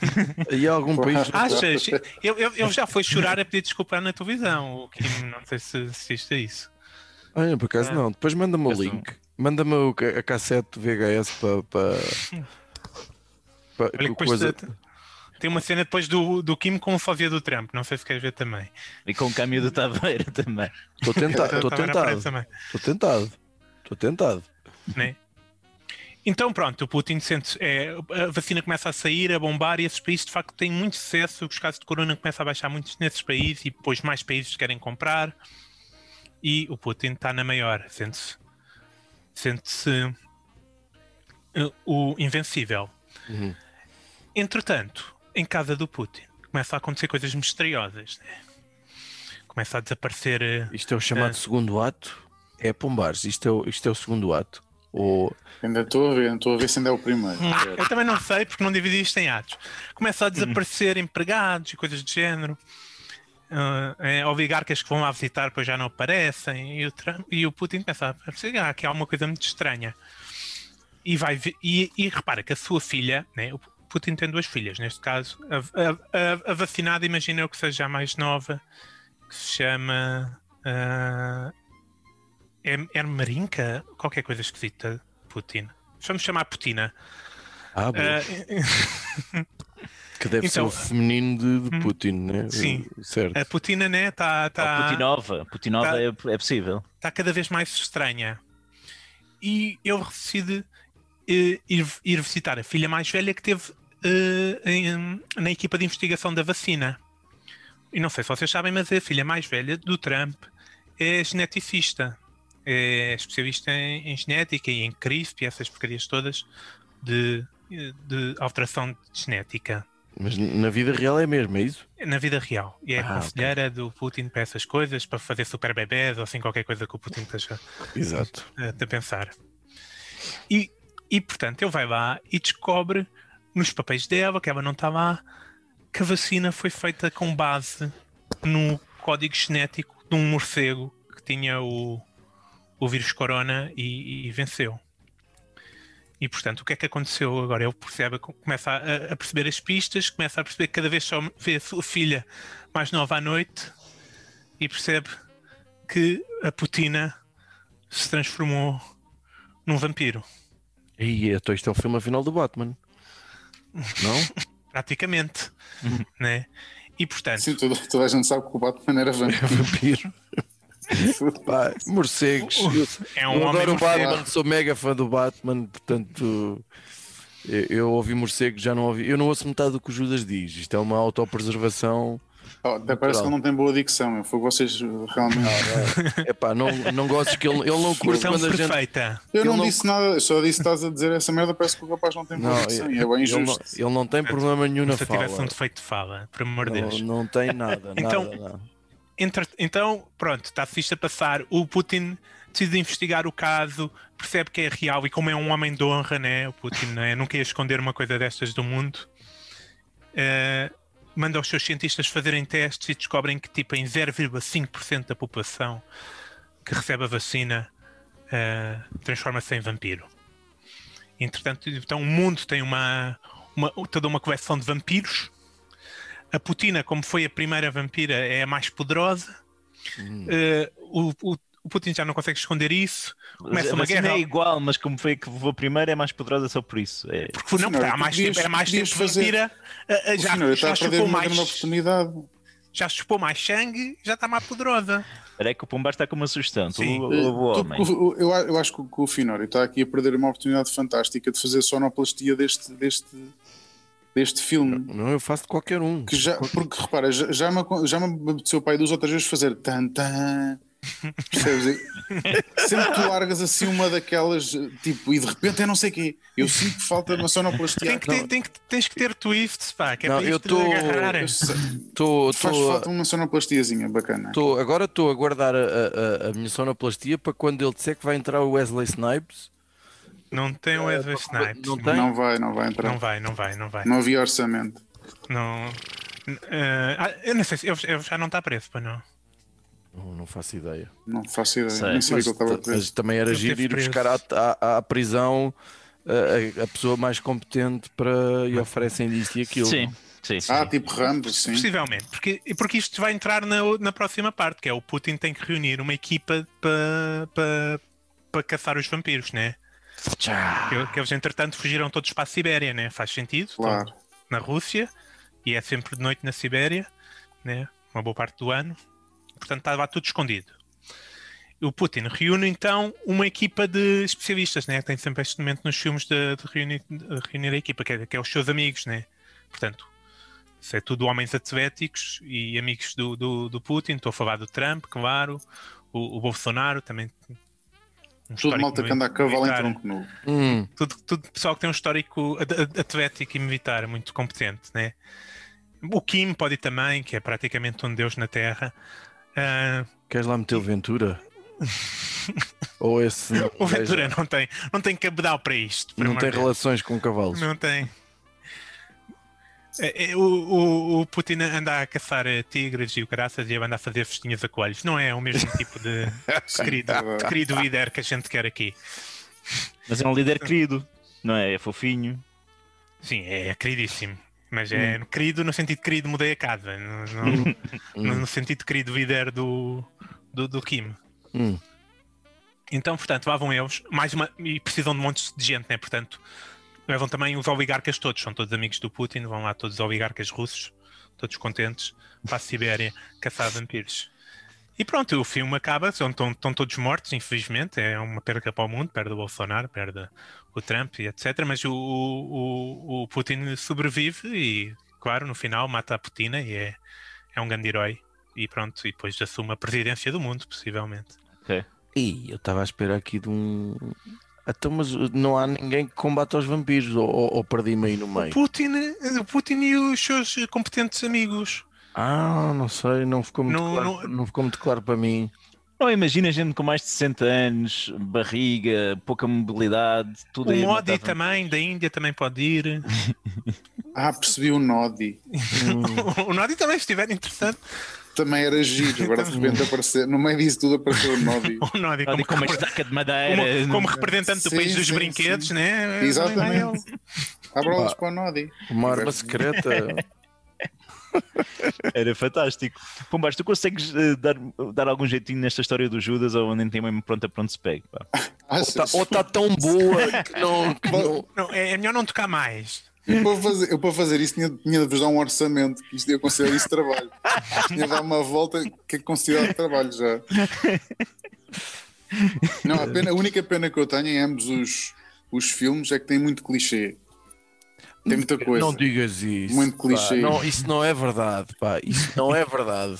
E há algum país. Achas? Ele, já foi chorar a pedir desculpa na televisão. O Kim, não sei se assiste a isso. Ah, por acaso Ah. não. Depois manda-me o link. Manda-me a cassete VHS para. para para- Olha que depois coisa- te- tem uma cena depois do, do Kim com o sósia do Trump. Não sei se queres ver também. E com o caminho do Taveira também. Estou tentado. Estou tentado. também. Estou tentado. Estou tentado. né? Então, pronto, o Putin sente. É, a vacina começa a sair, a bombar, e esses países de facto têm muito sucesso. Os casos de corona começam a baixar muito nesses países, e depois mais países querem comprar. E o Putin está na maior, sente-se. Sente-se eh, o invencível. Uhum. Entretanto, em casa do Putin, começa a acontecer coisas misteriosas. Né? Começa a desaparecer. eh, Isto é o chamado Ah. segundo ato. É Pombares. Isto é o, isto é o segundo ato. Ou. Ainda estou a ver, não estou a ver se ainda é o primeiro. Eu também não sei porque não dividi isto em atos. Começa a desaparecer empregados e coisas do género. É, oligarcas que vão lá visitar depois já não aparecem e o, Trump- e o Putin começa a perceber ah, que há uma coisa muito estranha. E, vai e, e repara que a sua filha, né, o Putin tem duas filhas, neste caso, a, a- a- a vacinada, imagina eu que seja a mais nova, que se chama ah, é, é Marinka, qualquer coisa esquisita, Putin. Vamos chamar Putina. Ah, bom. Ah, que deve então- ser o feminino de, de Hum, Putin, né? sim. Certo. a Putina, né, está Ou tá, Putinova. Putinova tá- é, é possível. tá cada vez mais estranha. E ele decide eh, ir, ir visitar a filha mais velha que teve eh, em- na equipa de investigação da vacina. E não sei se vocês sabem, mas a filha mais velha do Trump é geneticista. É especialista em, em genética e em CRISP e essas porcarias todas de, de alteração de genética. Mas na vida real é mesmo, é isso? Na vida real. E é Ah, conselheira do Putin para essas coisas, para fazer super bebés ou assim qualquer coisa que o Putin esteja Exato. a, a pensar. E, e portanto ele vai lá e descobre nos papéis dela, que ela não está lá, que a vacina foi feita com base no código genético de um morcego que tinha o, o vírus corona e, e venceu. E portanto, o que é que aconteceu agora? Ele percebe, começa a, a perceber as pistas, começa a perceber que cada vez só vê a sua filha mais nova à noite e percebe que a Putina se transformou num vampiro. E então isto é um filme final do Batman. Não? praticamente, né? E portanto, Sim, toda, toda a gente sabe que o Batman era É vampiro. Pá, morcegos. Eu, é um eu homem adoro o. Batman, sou mega fã do Batman, portanto. Eu, eu ouvi morcego, já não ouvi. Eu não ouço metade do que o Judas diz. Isto é uma autopreservação. Oh, até parece que ele não tem boa dicção. meu. Foi vocês realmente. É pá, não, não gostes que ele, ele não curte quando a gente. perfeita. Eu não, não- disse nada, eu só disse que estás a dizer essa merda. Parece que o rapaz não tem boa Não, dicção. ele, E é bem ele não, injusto. ele não tem problema nenhum na Se eu tivesse um fala. defeito de fala, por amor de Não, Deus. não tem nada. Então- nada, nada. Entre- então, pronto, está-se isto a passar. O Putin decide investigar o caso, percebe que é real e como é um homem de honra, né? O Putin né? nunca ia esconder uma coisa destas do mundo. eh, manda os seus cientistas fazerem testes e descobrem que tipo em 0,5% da população que recebe a vacina eh, transforma-se em vampiro. Entretanto, então o mundo tem uma, uma- toda uma coleção de vampiros. A Putina, como foi a primeira vampira, é a mais poderosa. Hum. Eh, o, o- o Putin já não consegue esconder isso. Começa a uma vacina guerra. é igual, mas como foi a que levou primeiro, é mais poderosa só por isso. É. Porque não, Senhora, porque há mais podias- tempo, é mais tempo fazer- vampira. O já, senhor já a perder chupou mais, oportunidade. já chupou mais sangue, já está mais poderosa. Espera aí que o Pombar está com uma sugestão. Sim. o, o, o tu- homem. eu, eu acho que o- que o Finório está aqui a perder uma oportunidade fantástica de fazer sonoplastia deste, deste, deste filme. Não, eu faço de qualquer um. Que já, porque repara, já, já, me, acon- já me apeteceu pai duas ou três vezes fazer tan tan Percebes? Sempre que tu largas assim uma daquelas, tipo, e de repente é não sei o quê. Eu sinto que falta uma sonoplastia. Tem que ter- tem que- tens que ter twists, pá, que é Não, para eu tô- agarrar. Eu. Tô, Faz tô- falta uma sonoplastiazinha bacana. tô- agora estou a guardar a, a- a- a minha sonoplastia para quando ele disser que vai entrar o Wesley Snipes. Não tem o Wesley Snipes. Não tem? Não vai, não vai entrar. Não vai, não vai, não vai. Não havia orçamento. Não. Eh, ah, eu não sei se ele, ele já não está preso, para não. Não, não faço ideia. Não faço ideia. Sei. Nem sabia Mas, que ele estava mas preso. também era giro ir buscar à, à- à prisão a, a- a pessoa mais competente para e oferecem isto e aquilo. Sim, sim, sim. Ah, tipo Rambo, sim. Possivelmente, porque, porque isto vai entrar na, na próxima parte, que é o Putin tem que reunir uma equipa para para para caçar os vampiros, né? Que, que eles, entretanto, fugiram todos para a Sibéria, né? Faz sentido? Claro. Na Rússia, e é sempre de noite na Sibéria, né? Uma boa parte do ano. Portanto, estava tudo escondido. O Putin reúne então uma equipa de especialistas, né? Tem sempre este momento nos filmes de, de reunir, de reunir a equipa, que é, que é os seus amigos, né? Portanto, isso é tudo homens atléticos e amigos do, do, do Putin. Estou a falar do Trump, claro, o, o Bolsonaro também. Um Tudo histórico malta que anda a cavalo em tronco nu. Hum, Tudo, tudo pessoal que tem um histórico at- at- atlético e militar muito competente, né? O Kim pode ir também, que é praticamente um deus na Terra. Ah, queres lá meter o Ventura? Ou esse não, o Ventura não tem, não tem cabedal para isto. não tem relações com cavalos? Não tem. É, é, o, o, o Putin anda a caçar eh, tigres e o caraças e anda a fazer festinhas a coelhos. Não é o mesmo tipo de, de querido, de querido líder que a gente quer aqui. Mas é um líder querido, não é? É fofinho. Sim, é queridíssimo. Mas é querido no sentido de querido mudei a casa. No, no- no- no sentido de querido líder do, do, do Kim. Hum. Então, portanto, lá vão eles. Mais uma, e precisam de montes de gente, né? Portanto, levam também os oligarcas todos. São todos amigos do Putin. Vão lá todos os oligarcas russos. Todos contentes. Para a Sibéria caçar vampiros. E pronto, o filme acaba. Estão, estão, estão todos mortos, infelizmente. É uma perda para o mundo. Perde o Bolsonaro, perde o Trump e etc. Mas o, o, o Putin sobrevive e, claro, no final mata a Putina e é, é um grande herói. E pronto, e depois assume a presidência do mundo, possivelmente. Ih, eu estava à espera aqui de um. Então, mas não há ninguém que combate aos vampiros, ou, ou, ou perdi-me aí no meio? Putin, o Putin e os seus competentes amigos. Ah, não sei, não ficou muito, Não- claro, não- não ficou muito claro para mim. Não, imagina gente com mais de 60 anos, barriga, pouca mobilidade, tudo O matava- também, da Índia, também pode ir. Ah, percebi o Nodi. o Nodi também, se estiver interessante. Também era giro. Agora de repente aparecer. No meio disso tudo apareceu o Nodi. O Nodi, Ali como, com uma como, estaca de madeira. como representante do Sim, país dos sim, brinquedos, sim. né? Exatamente. Abra olhos para o Nodi. Uma arma secreta. Era fantástico. Pombás, tu consegues eh, dar, dar algum jeitinho nesta história do Judas ou nem tem mesmo pronta pronto se pegue? pá? Achas? Ou está tão boa que não. que não- Não, é, é melhor não tocar mais. Eu para, fazer, eu para fazer isso tinha, tinha de vos dar um orçamento, que isto ia considerar isso trabalho. Tinha de dar uma volta que é considerado trabalho já. Não, a, pena, a única pena que eu tenho em ambos os, os filmes é que tem muito clichê. Tem muita coisa. Não digas isso. Muito pá. clichê. Não, isso não é verdade, pá. Isso não é verdade.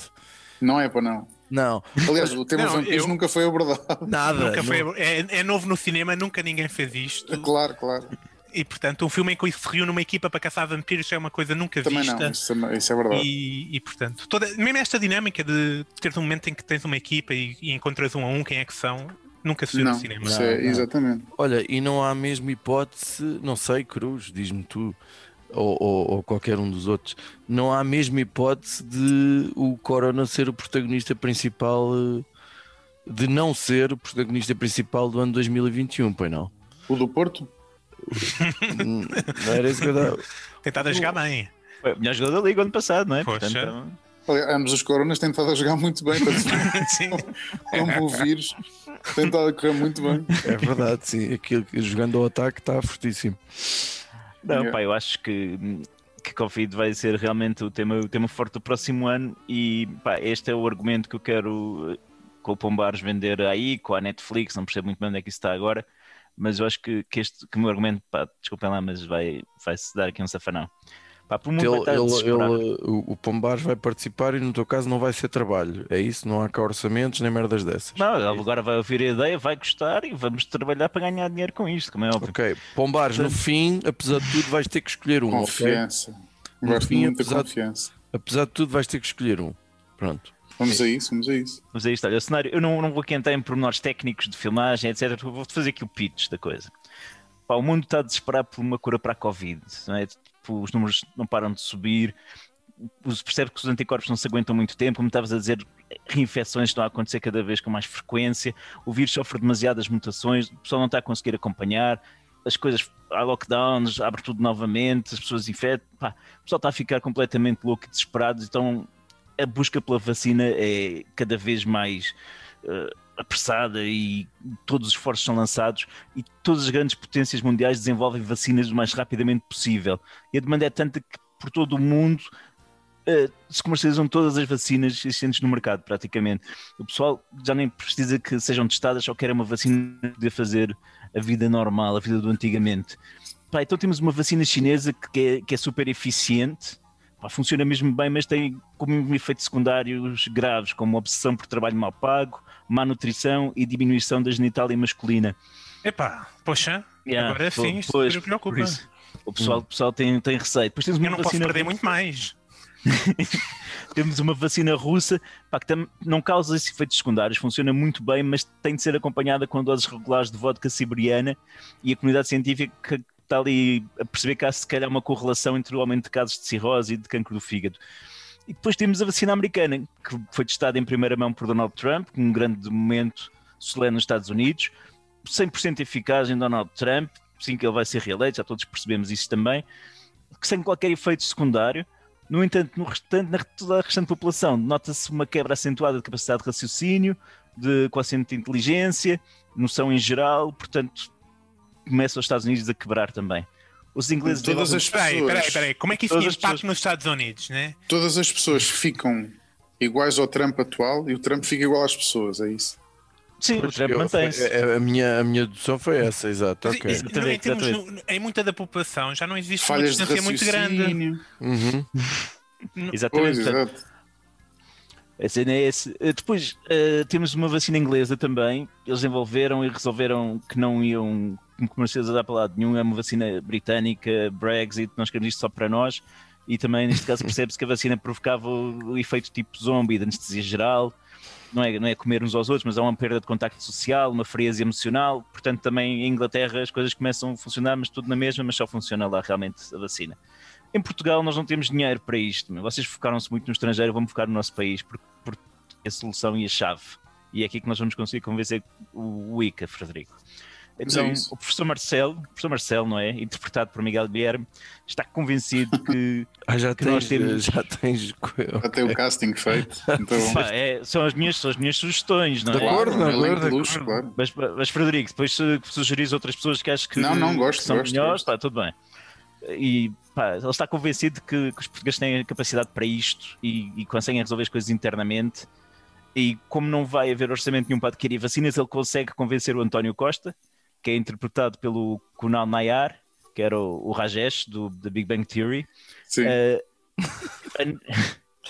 Não é para não. Não, Aliás, o tema Não, vampiros eu- nunca foi abordado. nada. Nunca foi, não- é, é novo no cinema, nunca ninguém fez isto. Claro, claro. E portanto, um filme em que se reúne uma equipa para caçar vampiros é uma coisa nunca Também vista. não, isso, é- isso é verdade. E, e, portanto, toda, mesmo esta dinâmica de teres um momento em que tens uma equipa e, e encontras um a um quem é que são, nunca se viu Não, no cinema. isso Não, é, não. exatamente. Olha, e não há mesmo hipótese, não sei, Cruz, diz-me tu, ou, ou- ou qualquer um dos outros, não há mesmo hipótese de o Corona ser o protagonista principal, eh, de não ser o protagonista principal do ano 2021, pois não? O do Porto? Não era isso que eu dava. Tentado a jogar bem. Foi o melhor jogador da liga ano passado, não é? Poxa. Portanto, ambos os Coronas têm estado a jogar muito bem. Sim. é um bom vírus. Tem estado a correr muito bem. É verdade, sim. Aquilo que jogando ao ataque está fortíssimo. Não, Yeah. pá, eu acho que, que Covid vai ser realmente o tema, o tema forte do próximo ano e pá, este é o argumento que eu quero eh, com o Pombares vender aí, com a Netflix, não percebo muito bem onde é que isso está agora, mas eu acho que, que este que o meu argumento, pá, desculpem lá, mas vai, vai se dar aqui um safanão. Pá, mundo Ele, ele- ele- o, o Pombares vai participar e no teu caso não vai ser trabalho. É isso? Não há cá orçamentos nem merdas dessas. Não, ele agora vai ouvir a ideia, vai gostar e vamos trabalhar para ganhar dinheiro com isto, como é óbvio. Ok, Pombares, no fim, apesar de tudo, vais ter que escolher um. Confiança. No Gosto fim, muito apesar de- confiança. Apesar de tudo, vais ter que escolher um. Pronto. Vamos a isso, vamos a isso. Mas aí está, olha, o cenário, eu não, não vou aqui entrar em pormenores técnicos de filmagem, etc. Vou fazer aqui o pitch da coisa. Pá, o mundo está a desesperar por uma cura para a Covid, não é? Tipo, os números não param de subir, percebe que os anticorpos não se aguentam muito tempo, como estavas a dizer, reinfecções estão a acontecer cada vez com mais frequência, o vírus sofre demasiadas mutações, o pessoal não está a conseguir acompanhar, as coisas, há lockdowns, abre tudo novamente, as pessoas infectam, pá, o pessoal está a ficar completamente louco e desesperado, então a busca pela vacina é cada vez mais eh, apressada e todos os esforços são lançados e todas as grandes potências mundiais desenvolvem vacinas o mais rapidamente possível. E a demanda é tanta que por todo o mundo eh, se comercializam todas as vacinas existentes no mercado, praticamente. O pessoal já nem precisa que sejam testadas, só quer uma vacina para fazer a vida normal, a vida do antigamente. Pá, então temos uma vacina chinesa que é, que é super eficiente, funciona mesmo bem, mas tem como efeitos secundários graves, como obsessão por trabalho mal pago, má nutrição e diminuição da genitália masculina. Epá, poxa, Yeah, agora sim, isto pois, preocupa. isso, O pessoal, o pessoal tem, tem receio. Depois temos uma Eu não posso vacina perder muito mais. temos uma vacina russa pá, que tam- não causa esses efeitos secundários, funciona muito bem, mas tem de ser acompanhada com doses regulares de vodka siberiana e a comunidade científica está ali a perceber que há se calhar uma correlação entre o aumento de casos de cirrose e de cancro do fígado. E depois temos a vacina americana, que foi testada em primeira mão por Donald Trump, um grande momento solene nos Estados Unidos, 100% eficaz em Donald Trump, sim que ele vai ser reeleito, já todos percebemos isso também, que sem qualquer efeito secundário. No entanto, no restante, na toda a restante população, nota-se uma quebra acentuada de capacidade de raciocínio, de quociente de inteligência, noção em geral, portanto, começa os Estados Unidos a quebrar também. Os ingleses Todas as pessoas, espera aí. Como é que isso tinha impacto pessoas- nos Estados Unidos, né? todas as pessoas ficam iguais ao Trump atual e o Trump fica igual às pessoas, é isso. Sim, o Trump mantém-se. a, a minha, a minha dedução foi essa, exato. Mas, ok. em- Exatamente, em, termos- em muita da população já não existe Falhas uma de distância muito grande. Uhum. Exatamente. Pois, exato. A cena é esse. Eh, Depois eh, temos uma vacina inglesa também. Eles desenvolveram e resolveram que não iam comercializar para lado nenhum. É uma vacina britânica, Brexit, nós queremos isto só para nós. E também, neste caso, percebe-se que a vacina provocava o, efeito tipo zombie, de anestesia geral. Não é, não é comer uns aos outros, mas há uma perda de contacto social, uma frieza emocional. Portanto, também em Inglaterra as coisas começam a funcionar, mas tudo na mesma, mas só funciona lá realmente a vacina. Em Portugal nós não temos dinheiro para isto. Vocês focaram-se muito no estrangeiro, vamos focar no nosso país, porque, porque é a solução e a chave. E é aqui que nós vamos conseguir convencer o ICA, Frederico. É Então, isso. o professor Marcelo, o professor Marcelo, não é? Interpretado por Miguel Guilherme, está convencido que Ah, já Que nós tens, temos- já tens. Já tem o casting feito. Então, pá, é- são, as minhas, são as minhas sugestões, não é? De acordo, claro, um de acordo, de claro. Mas, mas Frederico, depois se sugeris outras pessoas que achas que, Não, não, gosto, que são gosto, melhores, gosto. pá, tudo bem. E pá, ele está convencido que, que os portugueses têm capacidade para isto e, e conseguem resolver as coisas internamente. E como não vai haver orçamento nenhum para adquirir vacinas, ele consegue convencer o António Costa, que é interpretado pelo Kunal Nayar, que era o, o Rajesh do da Big Bang Theory. Sim. eh,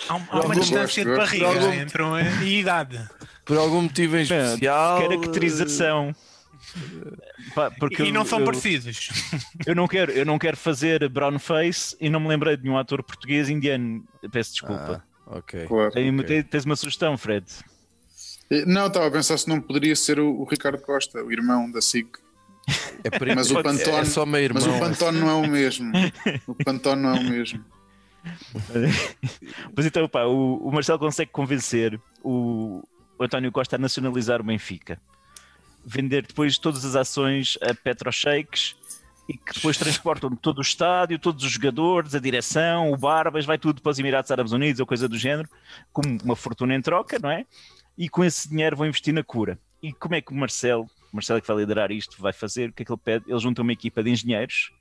Há, um- há uma distância de barriga Algum- entre um e idade. Por algum motivo em especial. caracterização. Pá, porque e não são eu- parecidos. Eu não quero, eu não quero fazer brown face e não me lembrei de nenhum ator português indiano. Peço desculpa. Ah, ok. Claro. Tem- ok. tem- tens uma sugestão, Fred? Eh, Não, estava a pensar se não poderia ser o, o Ricardo Costa, o irmão da SIC. É primo- Mas o Pantone, é só meio mas irmão. o Pantone não é o mesmo. O Pantone não é o mesmo. Mas então, pá, o, o Marcelo consegue convencer o, o António Costa a nacionalizar o Benfica. Vender depois todas as ações a Petroshakes e que depois transportam todo o estádio, todos os jogadores, a direção, o Barbas, vai tudo para os Emirados Árabes Unidos ou coisa do género, com uma fortuna em troca, não é? E com esse dinheiro vão investir na cura. E como é que o Marcelo, o Marcelo que vai liderar isto, vai fazer? O que é que ele pede? Ele junta uma equipa de engenheiros.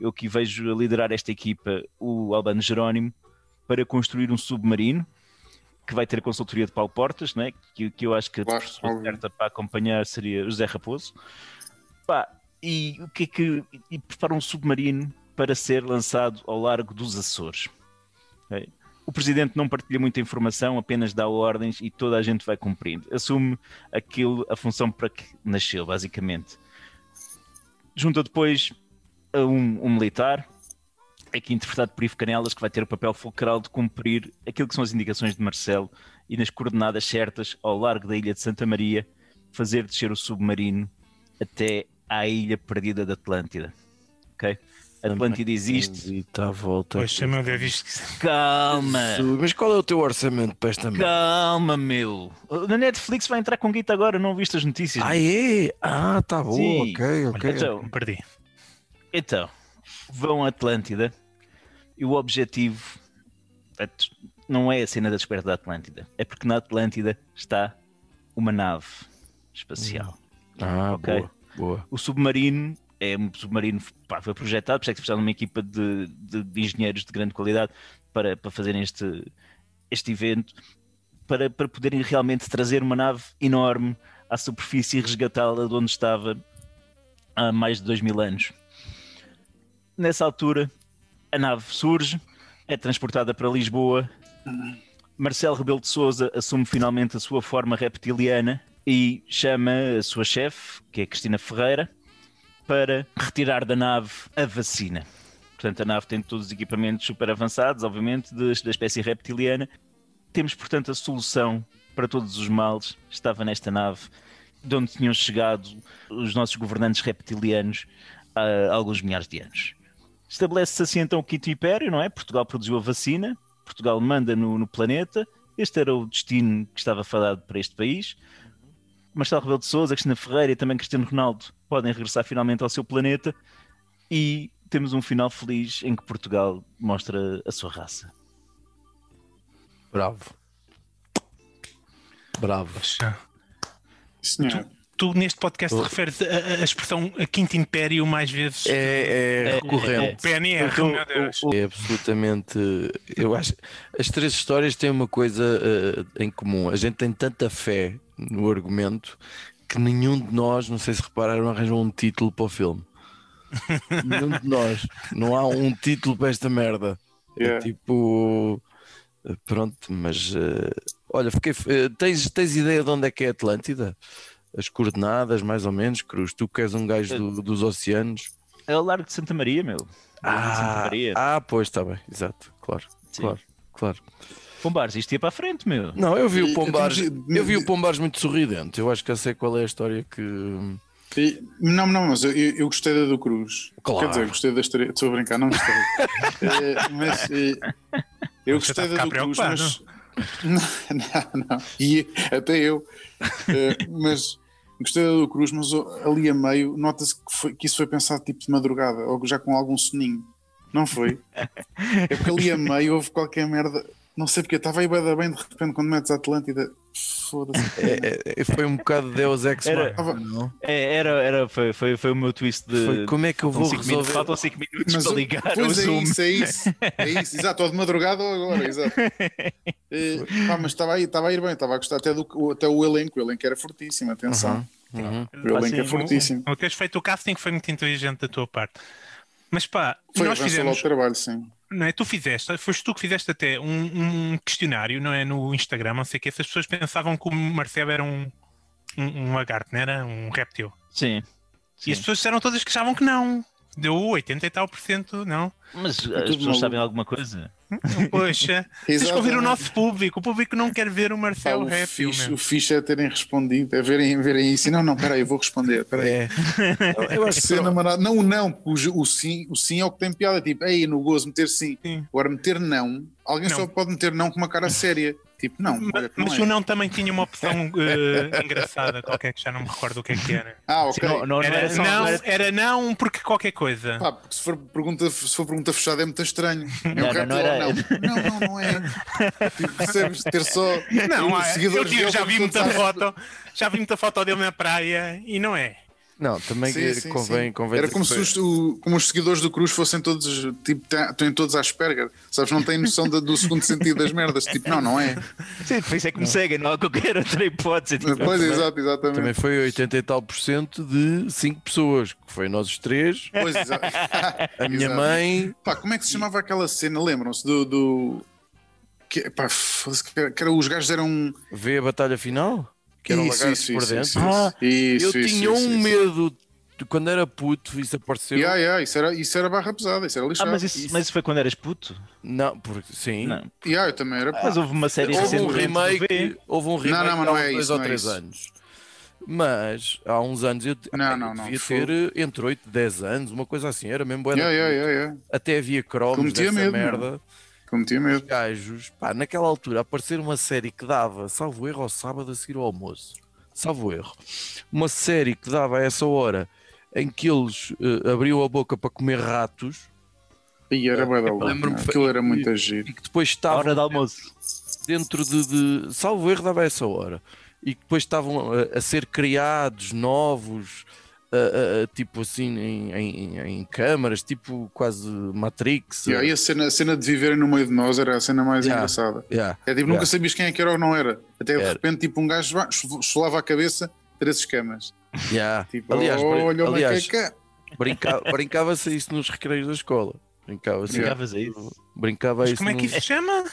Eu aqui vejo a liderar esta equipa o Albano Jerónimo para construir um submarino que vai ter a consultoria de Paulo Portas, né? que, que eu acho que a Claro, pessoa certa para acompanhar seria José Raposo. Pá, e o que é que. E prepara um submarino para ser lançado ao largo dos Açores. O presidente não partilha muita informação, apenas dá ordens e toda a gente vai cumprindo. Assume aquilo, a função para que nasceu, basicamente. Junta depois a um, um militar, aqui interpretado por Ivo Canelas, que vai ter o papel fulcral de cumprir aquilo que são as indicações de Marcelo e nas coordenadas certas ao largo da ilha de Santa Maria, fazer descer o submarino até à ilha perdida da Atlântida. Ok? A Atlântida existe. E está à volta. Poxa, meu Deus, isto... Calma! Mas qual é o teu orçamento para esta merda? Calma, meu! Na Netflix vai entrar com guita agora, não viste as notícias? Ah, é? Ah, tá bom, Sim. ok, ok. Então, perdi. Então, vão à Atlântida e o objetivo portanto, não é a cena da descoberta da Atlântida, é porque na Atlântida está uma nave espacial. Ah, Ok. boa, boa. O submarino é um submarino, pá, foi projetado, por isso é que se de uma equipa de, de- de engenheiros de grande qualidade para, para fazerem este, este evento, para, para poderem realmente trazer uma nave enorme à superfície e resgatá-la de onde estava há mais de dois mil anos. Nessa altura, a nave surge, é transportada para Lisboa. Marcelo Rebelo de Souza assume finalmente a sua forma reptiliana e chama a sua chefe, que é Cristina Ferreira, para retirar da nave a vacina. Portanto, a nave tem todos os equipamentos super avançados, obviamente, de- da espécie reptiliana. Temos, portanto, a solução para todos os males. Estava nesta nave, de onde tinham chegado os nossos governantes reptilianos há alguns milhares de anos. Estabelece-se assim então o quinto império, não é? Portugal produziu a vacina, Portugal manda no, no planeta. Este era o destino que estava falado para este país. Marcelo Rebelo de Sousa, Cristina Ferreira e também Cristiano Ronaldo podem regressar finalmente ao seu planeta e temos um final feliz em que Portugal mostra a sua raça. Bravo. Bravo. Senhor. Tu neste podcast Oh. referes a, a- expressão a Quinto Império mais vezes. É, é É, recorrente. PNR, Porque o- meu Deus. É absolutamente. Eu acho. As três histórias têm uma coisa eh, em comum. A gente tem tanta fé no argumento que nenhum de nós, não sei se repararam, arranjou um título para o filme. nenhum de nós. Não há um título para esta merda. É Yeah. tipo. eh, Pronto, mas. eh, olha, fiquei. eh, tens, tens ideia de onde é que é a Atlântida? As coordenadas, mais ou menos, Cruz? Tu que és um gajo do- dos oceanos. É o Largo de Santa Maria, meu. De Santa Ah, Maria. ah, pois está bem, exato, claro, Sim. claro, claro. Pombares, isto ia para a frente, meu. Não, eu vi o Pombares, eu vi o Pombares muito sorridente. Eu acho que eu sei qual é a história que. Não, não, mas eu, eu gostei da do Cruz. Claro. Quer dizer, gostei da história. Estou a brincar, não gostei. Eh, mas eh, eu Você gostei a da do Cruz, mas. Não, não. E até eu. Eh, mas gostei da do Cruz, mas oh, ali a meio nota-se que, foi- que isso foi pensado tipo de madrugada, ou já com algum soninho. Não foi? É porque ali a meio houve qualquer merda. Não sei porque eu estava aí da bem de repente quando metes a Atlântida. Foda-se. É, é, foi um bocado Deus Ex Era- não? É, era, era, foi, foi, foi o meu twist de. Foi, como é que eu vou resolver? Faltam 5 minutos Mas, para ligar pois o é Zoom. isso, é isso, é isso, exato, ou de madrugada ou agora, exato. Eh, pá, mas estava a, ir- estava a ir bem, estava a gostar até, do, até o elenco, o elenco era fortíssimo, atenção. Uhum. O elenco é sim. fortíssimo. O teres feito o casting foi muito inteligente da tua parte. Mas pá, Foi nós fizemos, o trabalho, sim. Não é? Tu fizeste, foste tu que fizeste até um, um questionário, não é? No Instagram, não sei o que, essas pessoas pensavam que o Marcelo era um, um, um lagarto, não era? Um réptil. Sim. E as pessoas disseram todas que achavam que não. Deu 80 e tal por cento, não. Mas as pessoas maluco. sabem alguma coisa? Poxa, tens que ouvir o nosso público. O público não quer ver o Pá, Marcelo o, fixe, meu. o fixe é terem respondido, é verem, verem isso. Não, não, peraí, eu vou responder. Peraí. É. Eu acho que namorado, não, o não, o, o sim, o sim é o que tem piada. Tipo, aí no gozo meter sim. Sim. Agora meter não, alguém Não. só pode meter não com uma cara séria. Tipo, não, olha, Mas, não mas é. o não também tinha uma opção eh, engraçada, qualquer que já não me recordo o que é que era. Ah, ok. Não, não, não Era, era só. não, não era- era não porque qualquer coisa. Pá, porque se for pergunta, se for pergunta fechada é muito estranho. É um Não, não, não era- não? Não, não, não é. Tipo, percebes? Ter só Não, os ah, eu seguidores tive- dele já vi muita foto, já vi muita foto dele na praia e não é. Não, também Sim, que sim, convém, sim. convém Era como se os, o- como os seguidores do Cruz fossem todos, tipo, têm- todos à Asperger. Sabes, não têm noção da- do segundo sentido das merdas. Tipo, não, não é. Sim, por isso é que me seguem, não há qualquer outra hipótese. Tipo, Pois, exato, exatamente. Também foi 80 e tal por cento de 5 pessoas, que foi nós os três, Pois, exato. a minha Exato. mãe, Pá, como é que se chamava aquela cena? Lembram-se do. do... Que, pá, foda-se, que era, que era- os gajos eram. vê a batalha final, que eram Isso, lagartos isso, por isso, dentro. isso, Ah, isso, eu isso, tinha isso, um isso. medo de quando era puto, isso apareceu. Yeah, yeah, isso, era, isso era barra pesada, isso era Ah, lixado. mas isso, mas isso foi quando eras puto? Não, porque sim. Não. Yeah, eu também era. Mas houve uma série Houve um remake, houve um remake não, mas não há uns é dois isso, ou não é três isso. anos. Mas há uns anos eu, Não, eu não, não, devia foi- ter entre 8 e 10 anos, uma coisa assim, era mesmo da Yeah, yeah, puto. yeah, yeah. Até havia cromos Cometia dessa meu. merda. Cometia medo. Gajos, pá, naquela altura aparecer uma série que dava, salvo erro, ao sábado a seguir ao almoço. Salvo erro. Uma série que dava a essa hora em que eles eh, abriam a boca para comer ratos E era bué da que Aquilo era muito agir. e que depois À estavam hora de almoço. dentro de, de- salvo erro dava a essa hora e que depois estavam a, a ser criados novos a- a, tipo assim em, em, em câmaras tipo quase Matrix Yeah, e a cena, a cena de viverem no meio de nós era a cena mais Yeah. engraçada. Yeah, É tipo, yeah. nunca sabias quem é que era ou não era. Até de repente, tipo, um gajo vá, esfolava a cabeça, três escamas. Yeah. Tipo, aliás, olha, olha aliás que é que é. brinca- brincava-se isso nos recreios da escola brincava-se a isso. brincava Mas isso como é que no- isso se chama?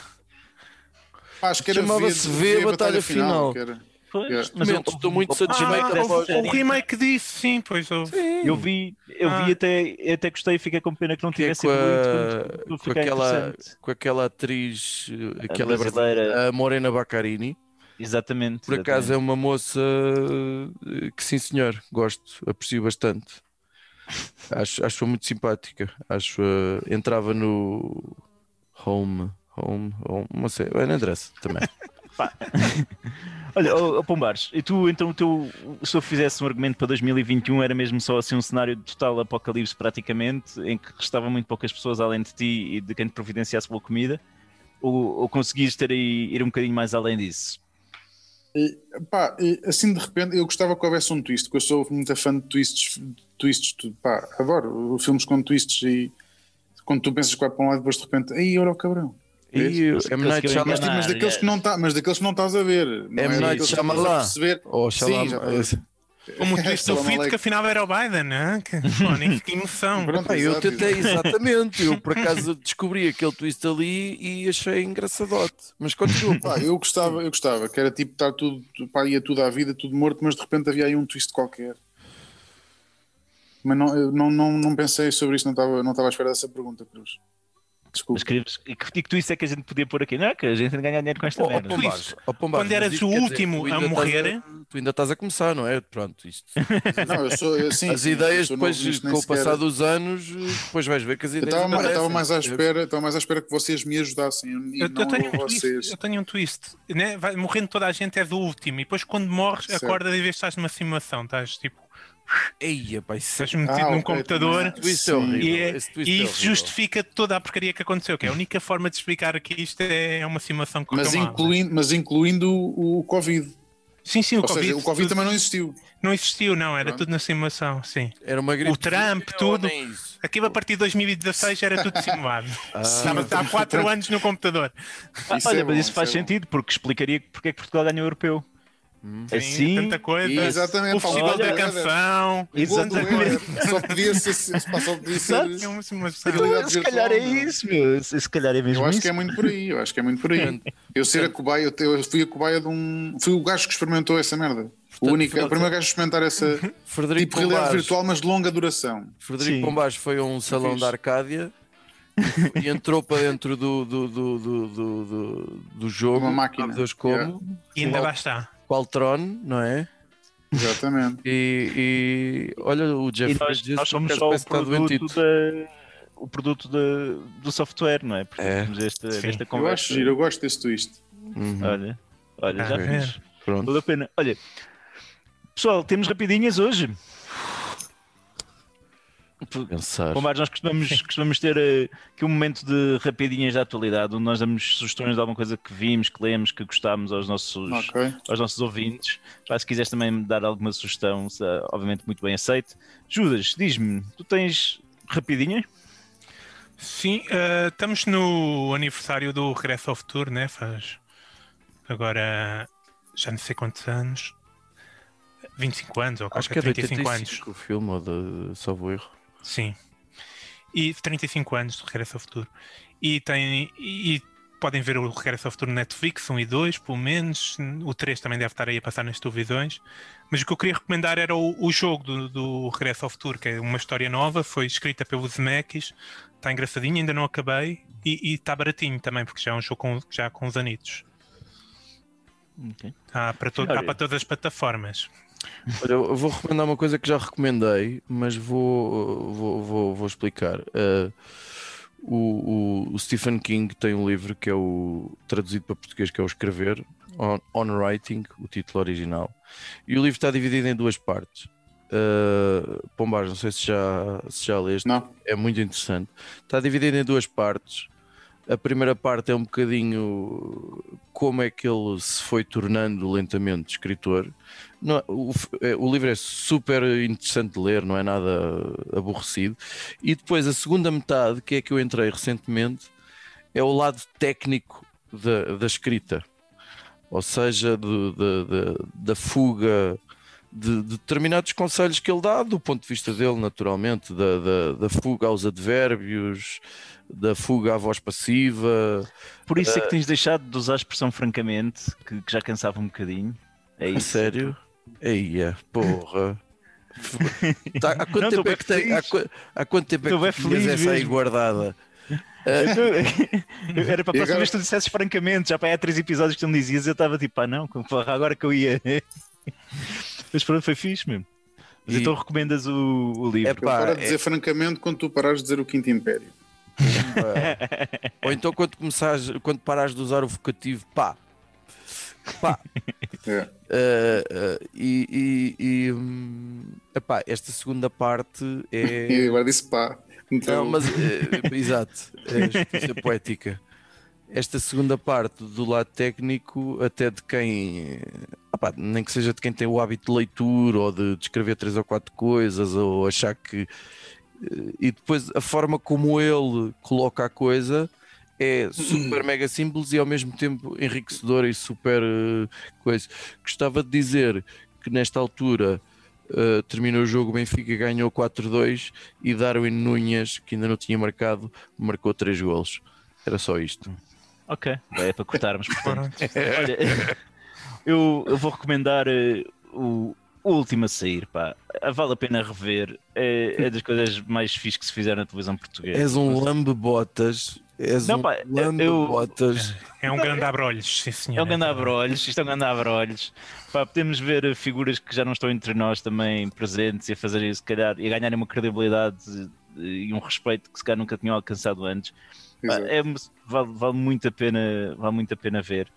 Acho que era Chamava-se ver- V ver a Batalha Final. que era. Pois, Yeah. mas Momentos, estou muito satisfeito Ah, até o, remake disso, sim, pois houve. Eu vi, eu Ah. vi até, eu até gostei e fiquei com pena que não Que é tivesse com a- com aquela, com aquela atriz eh, A aquela é brasileira. a Morena Baccarini Exatamente. Por acaso é uma moça eh, que sim senhor, gosto, aprecio bastante. Acho, acho muito simpática. Acho eh, entrava no home, home, home, não sei, bem, não interessa também. Olha, oh, oh, Pombares, e tu então o teu, se eu fizesse um argumento para 2021 era mesmo só assim um cenário de total apocalipse praticamente, em que restavam muito poucas pessoas além de ti e de quem te providenciasse boa comida, ou, ou conseguias ter aí, ir um bocadinho mais além disso? Pá, e, assim de repente, eu gostava que houvesse um twist, porque eu sou muito fã de twists, twists tu- pá, adoro filmes com twists e quando tu pensas que vai para um lado, depois de repente, aí, olha o cabrão. E Aqueles M. Night Shyamalan, Mas, mas, daqueles é. que não tá, mas daqueles que não estás a ver. Não M. é Night Shyamalan. perceber. ou Sim, Shyamalan, tá. Como o twist do feed que afinal era o Biden, né? Que, pô, que emoção. Pronto, eu tentei, exatamente. Eu por acaso descobri aquele twist ali e achei engraçadote. Mas continua. Pá, eu gostava, eu gostava, que era tipo estar tudo, pá, ia tudo à vida, tudo morto, mas de repente havia aí um twist qualquer. Mas não, eu não, não, não pensei sobre isso, não estava, não estava à espera dessa pergunta, Cruz. Desculpa. Mas e que, e que tu isso é que a gente podia pôr aqui? Não, é que a gente ganha dinheiro com esta Oh, oh, merda. Oh, Pombares, Quando eras o dizer, último tu a morrer- tu ainda estás a começar, não é? Pronto, isto. Não, eu sou, eu, sim, as sim, ideias depois, novo com o sequer- passar dos anos, depois vais ver que as Eu ideias. estava, eu estava mais à espera, estava mais à espera que vocês me ajudassem e Eu, não eu tenho um twist, vocês. eu tenho um twist, né? Vai, morrendo toda a gente és o último e depois quando morres Certo. acordas e vês que estás numa simulação, estás tipo, Eia, pá, isso é- estás metido Ah, num ok, computador twist é horrível. e, é- e é isso horrível. justifica toda a porcaria que aconteceu, que é a única forma de explicar que isto é uma simulação que Mas incluindo, mas incluindo o, Covid. Sim, sim, o Ou Covid, seja, o Covid tudo- também não existiu. não existiu, não, era Pronto. tudo na simulação, sim. Era uma gripe. O Trump, tudo. isso? Aquilo a partir de 2016 era tudo simulado. Ah, Estava há 4 anos no computador. Ah, Isso olha, é mas bom, isso faz isso é sentido, porque explicaria porque é que Portugal ganhou o europeu. Sim, Assim, tanta coisa. Exatamente. O festival Olha, da canção. Exatamente. Só podia ser. Só podia ser. É. Realidade se calhar é é? isso, meu. Se calhar é mesmo Eu acho isso. que é muito por aí, eu acho que é muito por aí. Eu ser a cobaia, eu fui a cobaia de um. Fui o gajo que experimentou essa merda. O único, o portanto- primeiro gajo a experimentar essa Frederico tipo realidade Pombás, virtual, mas de longa duração. Frederico Sim. Pombás foi a um salão da Arcádia e entrou para dentro do, do, do, do, do, do, jogo. Uma máquina. Deus como. Yeah. E ainda lá está. Qualtron, não é? Exatamente. E, e olha, o Jeff E nós, nós somos só o produto, da, o produto da, do software, não é? Porque É. temos esta, Sim. desta Eu conversa. acho giro, eu gosto desse twist. Uhum, Olha, olha, já Ah, vimos. é. Pronto. Valeu a pena. Olha, pessoal, temos rapidinhas hoje. Pensar. Pombar, nós costumamos, costumamos ter eh, aqui um momento de rapidinhas da atualidade, onde nós damos sugestões de alguma coisa que vimos, que lemos, que gostámos aos nossos, Ok. aos nossos ouvintes. Pá, se quiseres também dar alguma sugestão, se- obviamente muito bem aceite. Judas, diz-me, tu tens rapidinha? Sim, eh, estamos no aniversário do Regresso ao Futuro, né? Faz agora já não sei quantos anos. 25 anos ou Acho que é de 35 anos. 85 o filme, ou de salvo erro. Sim. E 35 anos de Regresso ao Futuro. E tem. E podem ver o Regresso ao Futuro Netflix, 1 e 2, pelo menos. O 3 também deve estar aí a passar nas televisões. Mas o que eu queria recomendar era o, o jogo do, do Regresso ao Futuro, que é uma história nova, foi escrita pelo Zemeckis, está engraçadinho, ainda não acabei, e e está baratinho também, porque já é um jogo com, já com os anitos. Há para, to- há para todas as plataformas. Olha, eu vou recomendar uma coisa que já recomendei, mas vou, vou, vou, vou explicar. Uh, o, o- o Stephen King tem um livro que é o traduzido para português, que é o Escrever, On, On Writing, o título original. E o livro está dividido em duas partes. Uh, Pombar, não sei se já, se já leste, Não. é muito interessante. Está dividido em duas partes. A primeira parte é um bocadinho como é que ele se foi tornando lentamente escritor. Não- o, f- é- o livro é super interessante de ler, não é nada aborrecido. E depois a segunda metade, que é que eu entrei recentemente, é o lado técnico da, da escrita, ou seja, do- da- da- da fuga de, de determinados conselhos que ele dá, do ponto de vista dele, naturalmente, da, da, da fuga aos advérbios, da fuga à voz passiva. Por isso é que tens deixado de usar a expressão francamente, que, que já cansava um bocadinho. É A isso. sério? Eia, porra. Tá, há quanto Não, tempo é que tem? Há, há quanto tempo é Tô que bem tu tinhas feliz essa aí guardada? Eu- Era para a próxima agora- vez que tu dissesses francamente, já para aí há três episódios que tu me dizias, eu estava tipo, ah não, porra, agora que eu ia. Mas pronto, foi fixe mesmo. Mas E- então recomendas o, o livro. É Eu pá, para de dizer francamente quando tu parares de dizer o Quinto Império. Ou então quando começares, quando parares de usar o vocativo, pá. Pá. É. Uh, uh, e, e, e, hum, epá, esta segunda parte é. Agora disse pá. Então, Não, mas eh, exato, é poética. Esta segunda parte do lado técnico, até de quem, opá, nem que seja de quem tem o hábito de leitura ou de, de escrever três ou quatro coisas, ou achar que. E depois a forma como ele coloca a coisa é super mega simples e ao mesmo tempo enriquecedora e super eh, coisa. Gostava de dizer que nesta altura Uh, terminou o jogo, o Benfica ganhou 4-2 e Darwin Núñez, que ainda não tinha marcado, marcou 3 golos. Era só isto. Ok, é para cortarmos. Portanto. Olha, eu, eu vou recomendar eh, o, o último a sair, pá. Vale a pena rever. É, é das coisas mais fixes que se fizeram na televisão portuguesa. És um lambe-botas. És Não, um pá, eu- lambe-botas. É um grande abrolhos, sim senhor. É um grande abrolhos, isto é um grande abrolhos. Pá, podemos ver figuras que já não estão entre nós também presentes e a fazerem se calhar e a ganharem uma credibilidade e um respeito que se calhar nunca tinham alcançado antes. Pá, é, vale, vale muito a pena, vale muito a pena ver.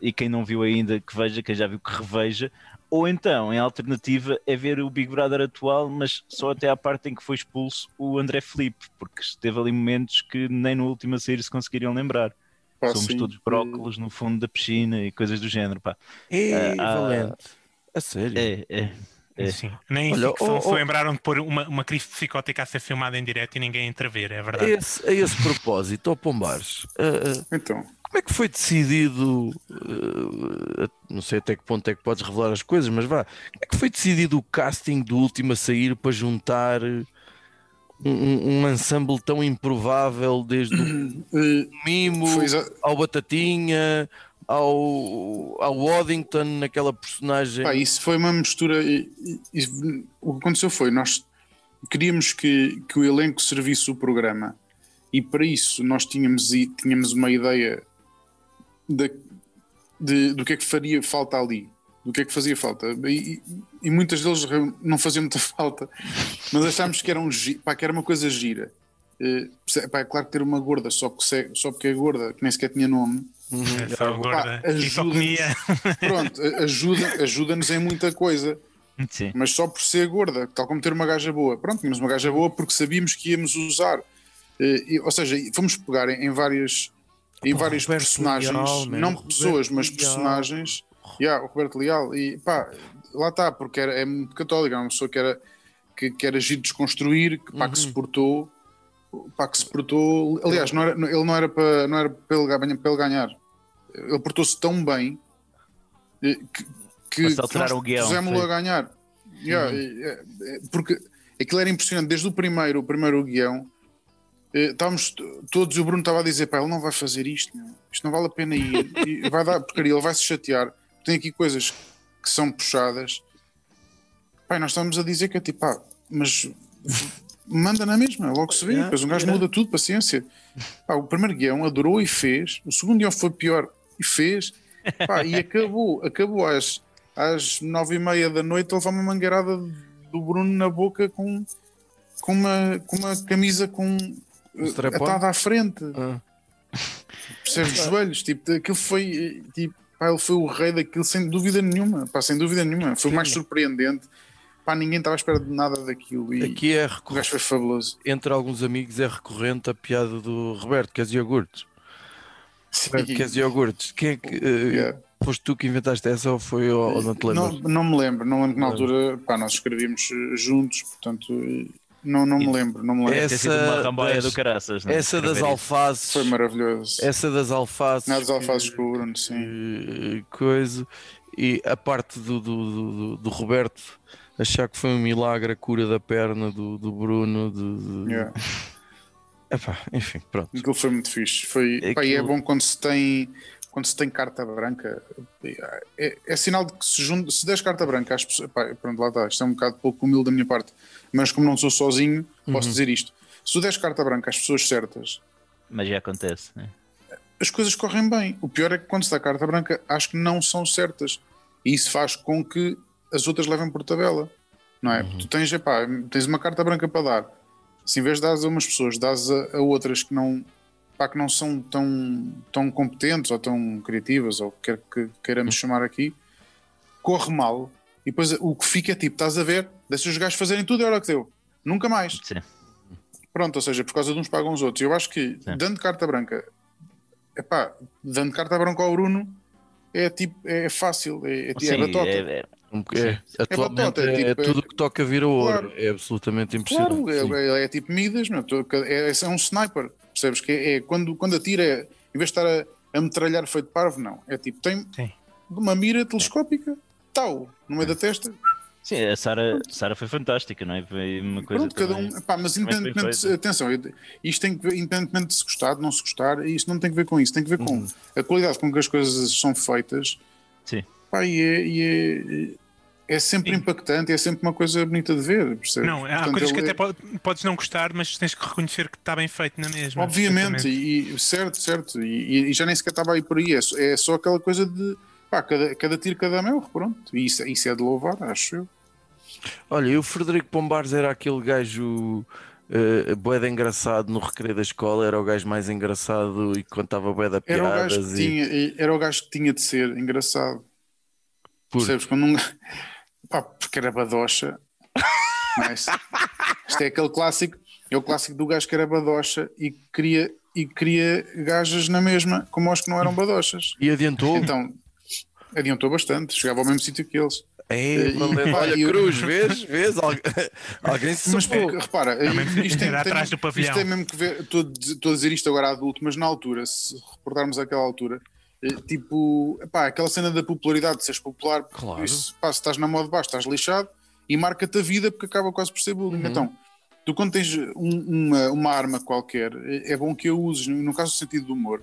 E quem não viu ainda, que veja, quem já viu, que reveja. Ou então, em alternativa, é ver o Big Brother atual, mas só até à parte em que foi expulso o André Felipe, porque teve ali momentos que nem no último a sair se conseguiriam lembrar. Pá, Somos sim. todos brócolos no fundo da piscina e coisas do género. Pá. Ei, Ah, ah. Valente. A sério? É, é. É. Sim. Nem em Olha, ficção oh, se oh. lembraram de pôr uma, uma crise psicótica a ser filmada em direto e ninguém a entrever, é A verdade. esse, a esse propósito, ó Pombares, ah, ah, Então, como é que foi decidido? ah, não sei até que ponto é que podes revelar as coisas, mas vá. Como é que foi decidido o casting do último a sair para juntar um, um, um ensemble tão improvável, desde o eh, Mimo ao Batatinha, ao, ao Waddington, naquela personagem. pá, isso foi uma mistura. e- o que aconteceu foi, nós queríamos que, que o elenco servisse o programa e para isso nós tínhamos, tínhamos uma ideia da- de, do que é que faria falta ali, do que é que fazia falta. E, e- e muitas deles não faziam muita falta, mas achámos que era, um, pá, que era uma coisa gira. Eh, pá, é claro que ter uma gorda só, que se- só porque é gorda, que nem sequer tinha nome, Uhum. É só gorda. pá, e comia. pronto, ajuda- ajuda-nos em muita coisa. Sim. mas só por ser gorda, tal como ter uma gaja boa. Pronto, tínhamos uma gaja boa porque sabíamos que íamos usar. Eh, e- ou seja, fomos pegar em, em várias, em Pá, vários Roberto personagens, Leal, não Roberto pessoas, mas Leal. personagens. Yeah, o Roberto Leal, e pá, lá está, porque era, é muito católico, era uma pessoa que era, que, que era giro desconstruir, que, pá, que se portou, pá, que se portou. Aliás, não era, ele não era para, não era para, ele, para ele ganhar, ele portou-se tão bem eh, que, que, que nós pusemos-lo a ganhar. Yeah, e, é, é, porque aquilo era impressionante, desde o primeiro, o primeiro guião, eh, estávamos t- todos, e o Bruno estava a dizer, pá, ele não vai fazer isto, meu. isto não vale a pena ir, e vai dar porcaria, ele vai se chatear. Tem aqui coisas que são puxadas. Pá, e nós estamos a dizer que é tipo, pá, mas manda na mesma, logo se vê, Yeah, depois um gajo yeah. muda tudo, paciência. Pá, o primeiro guião adorou e fez, o segundo guião foi pior e fez, pá, e acabou, acabou às, às nove e meia da noite a levar uma mangueirada do Bruno na boca com, com, uma, com uma camisa com atada à frente, Ah, percebes, dos joelhos, tipo, aquilo foi, tipo, pá, ele foi o rei daquilo sem dúvida nenhuma, pá, sem dúvida nenhuma, foi o mais surpreendente, pá, ninguém estava à espera de nada daquilo e Aqui é recorrente, foi fabuloso. entre alguns amigos é recorrente a piada do Roberto, queres iogurtes? Roberto, queres iogurtes? Quem é que. eh, Yeah. Foste tu que inventaste essa ou foi ou, ou não te Não, lembras? não me lembro, não lembro que na altura, pá, nós escrevíamos eh, juntos, portanto, não, não me lembro, não me lembro. É, Essa das- do caraças. não é? Essa das alfaces. Foi maravilhoso. Essa das alfaces. Nada dos alfaces que- com o Bruno, sim. coisa e a parte do, do, do- do- do Roberto achar que foi um milagre a cura da perna do, do Bruno de, de- Yeah. Epá, enfim, pronto Aquilo foi muito fixe. Foi, pá, e é Aquilo- bom quando se tem quando se tem carta branca, é, é sinal de que se, junta, se des carta branca às pessoas, pá, pronto, lá está, isto é um bocado pouco humilde da minha parte, mas como não sou sozinho, posso dizer isto. Se tu des carta branca às pessoas certas, Mas já acontece. né? as coisas correm bem. O pior é que quando se dá carta branca, acho que não são certas. E isso faz com que as outras levem por tabela. Não é? Tu tens, epá, tens uma carta branca para dar. Se em vez de dar a umas pessoas, dás a, a outras que não, pá, que não são tão, tão competentes ou tão criativas, ou o que quer que queiramos chamar aqui, corre mal. E depois o que fica é tipo, estás a ver, deixa os gajos fazerem tudo e olha o que deu. Nunca mais. Sim. Pronto, ou seja, por causa de uns pagam os outros. Eu acho que Sim. dando carta branca, epá, dando carta branca ao Bruno é tipo, é fácil, é, é, é Sim, batota. é- é- é, atualmente batota, é, é tipo, tudo que toca vira ouro claro. é absolutamente impressionante Claro, é, é- é tipo Midas, meu, é, é um sniper, percebes? Que é, é quando, quando atira, é, em vez de estar a, a metralhar feito parvo, não. É tipo, tem Sim. uma mira telescópica, tal, no meio da testa. Sim, a Sara, Sara foi fantástica, não é? Foi uma coisa. Pronto, cada um. Pá, mas independentemente, atenção, isto tem que ver, independentemente de se gostar, de não se gostar, isto não tem que ver com isso, tem que ver Uhum. com a qualidade com que as coisas são feitas. Sim. Pá, e é, e é, é sempre Sim. impactante, é sempre uma coisa bonita de ver, percebes? Não, há Portanto, coisas que ele- até po- podes não gostar, mas tens que reconhecer que está bem feito na mesma. Obviamente, e, e- certo, certo, e, e já nem sequer estava aí por aí, é, é só aquela coisa de pá, cada, cada tiro, cada mel, pronto, e isso, isso é de louvar, acho eu. olha, e o Frederico Pombares era aquele gajo uh, boeda engraçado no recreio da escola era o gajo mais engraçado e contava boeda Era o, piadas gajo que e tinha, era o gajo que tinha de ser engraçado. Por- Percebes? Quando um... Pá, porque era badocha. Não é? Isto é aquele clássico, é o clássico do gajo que era badocha e queria, e queria gajas na mesma, como os que não eram badochas. e adiantou Então, adiantou bastante, chegava ao mesmo sítio que eles. É, E- valeu. olha e o- Cruz, vês? vês? Algu- Alguém se Mas porque, repara, isto tem, era tem atrás mesmo- do pavilhão. isto tem mesmo que ver. Estou a dizer- estou a dizer isto agora adulto, mas na altura, se recordarmos aquela altura, eh, tipo, epá, aquela cena da popularidade, de seres popular, Claro. isso, pá, se estás na moda de baixo, estás lixado e marca-te a vida porque acaba quase por ser bullying. Uhum. Então, tu quando tens um- uma, uma arma qualquer, eh, é bom que a uses, no no caso do sentido do humor,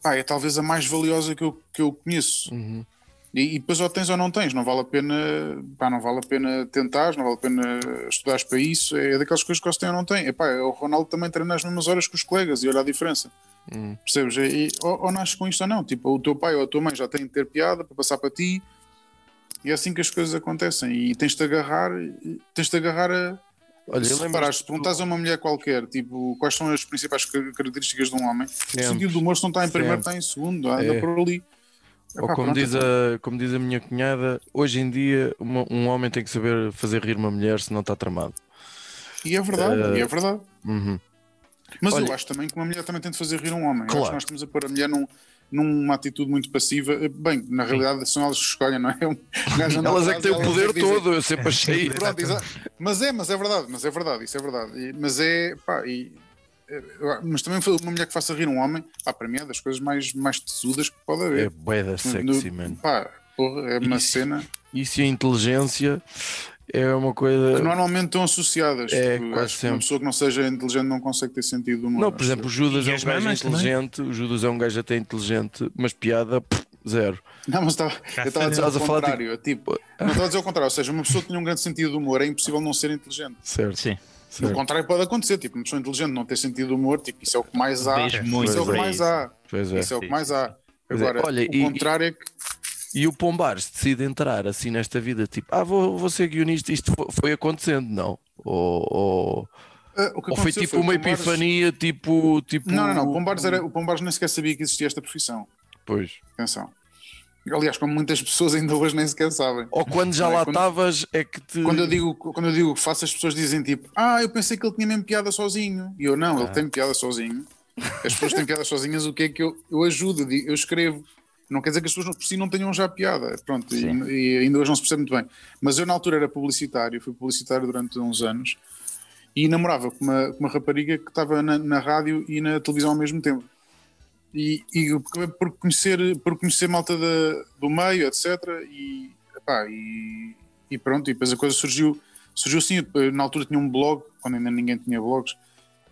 pá, é talvez a mais valiosa que eu, que eu conheço. Uhum. E, e depois ou tens ou não tens, não vale a pena, pá, não vale a pena tentar, não vale a pena estudares para isso, é daquelas coisas que ou se tem ou não tem. É o Ronaldo também treina as mesmas horas que os colegas e olha a diferença. Hum. Percebes? E, ou, ou nasces com isto ou não, tipo, o teu pai ou a tua mãe já têm de ter piada para passar para ti e é assim que as coisas acontecem e tens de agarrar, tens de agarrar a. Olha, se reparares, se perguntas a uma mulher qualquer, tipo, quais são as principais car- características de um homem, o Sempre. sentido do humor se não está em primeiro, Sempre. está em segundo, anda É. por ali. Ou Epá, como pronto, diz, a, como diz a minha cunhada, hoje em dia uma- um homem tem que saber fazer rir uma mulher se não está tramado. E é verdade, Eh, e é verdade. Uhum. Mas olha- eu acho também que uma mulher também tem de fazer rir um homem. Eu Claro. acho que nós estamos a pôr a mulher num, numa atitude muito passiva. Bem, na realidade são elas que escolhem, não é? Um gajo anda Elas é que têm o poder é todo, eu sempre achei. Pronto, mas é, mas é verdade, mas é verdade, isso é verdade. E- mas é, pá, e, é, eu- mas também foi uma mulher que faça rir um homem, pá, para mim é das coisas mais, mais tesudas que pode É haver. boeda sexy, mano. Pá, porra, é uma Isso. cena Isso e a inteligência é uma que coisa. normalmente estão associadas. É, Tipo, quase acho que uma sempre. pessoa que não seja inteligente não consegue ter sentido de humor. Não, por exemplo, o. Judas E é um gajo também? inteligente, o Judas é um gajo até inteligente, mas piada, pff, zero. Não, mas estava, eu estava a dizer Estás o a falar, contrário. Tipo, não estava a dizer o contrário. Ou seja, uma pessoa que tenha um grande sentido de humor é impossível não ser inteligente. Certo, Sim. O certo. contrário pode acontecer. Tipo, uma pessoa inteligente não ter sentido de humor, tipo, isso é o que mais há. Isso muito é o que mais há. É. Isso é o que mais há. Pois é. Agora, Olha, o contrário é que E o Pombares decide entrar assim nesta vida, tipo, ah, vou, vou ser guionista, isto fo- foi acontecendo, não? Ou, ou, que ou foi tipo o uma Pombares- epifania, tipo. tipo Não, não, não. O Pombares, era, o Pombares nem sequer sabia que existia esta profissão. Pois. Atenção. Aliás, como muitas pessoas ainda hoje nem sequer sabem. Ou quando já é? lá estavas, é que te. Quando eu, digo, quando eu digo que faço, as pessoas dizem tipo, ah, eu pensei que ele tinha mesmo piada sozinho. E eu, não, Ah. ele tem piada sozinho. As pessoas têm piada sozinhas, o que é que eu, eu ajudo, eu escrevo. Não quer dizer que as pessoas por si não tenham já piada. Pronto, e, e ainda hoje não se percebe muito bem. Mas eu na altura era publicitário, fui publicitário durante uns anos e namorava com uma, com uma rapariga que estava na, na rádio e na televisão ao mesmo tempo. E, e por conhecer, por conhecer malta da- do meio, etc. E, epá, e, e pronto, e depois a coisa surgiu, surgiu assim. Na altura tinha um blog, quando ainda ninguém tinha blogs,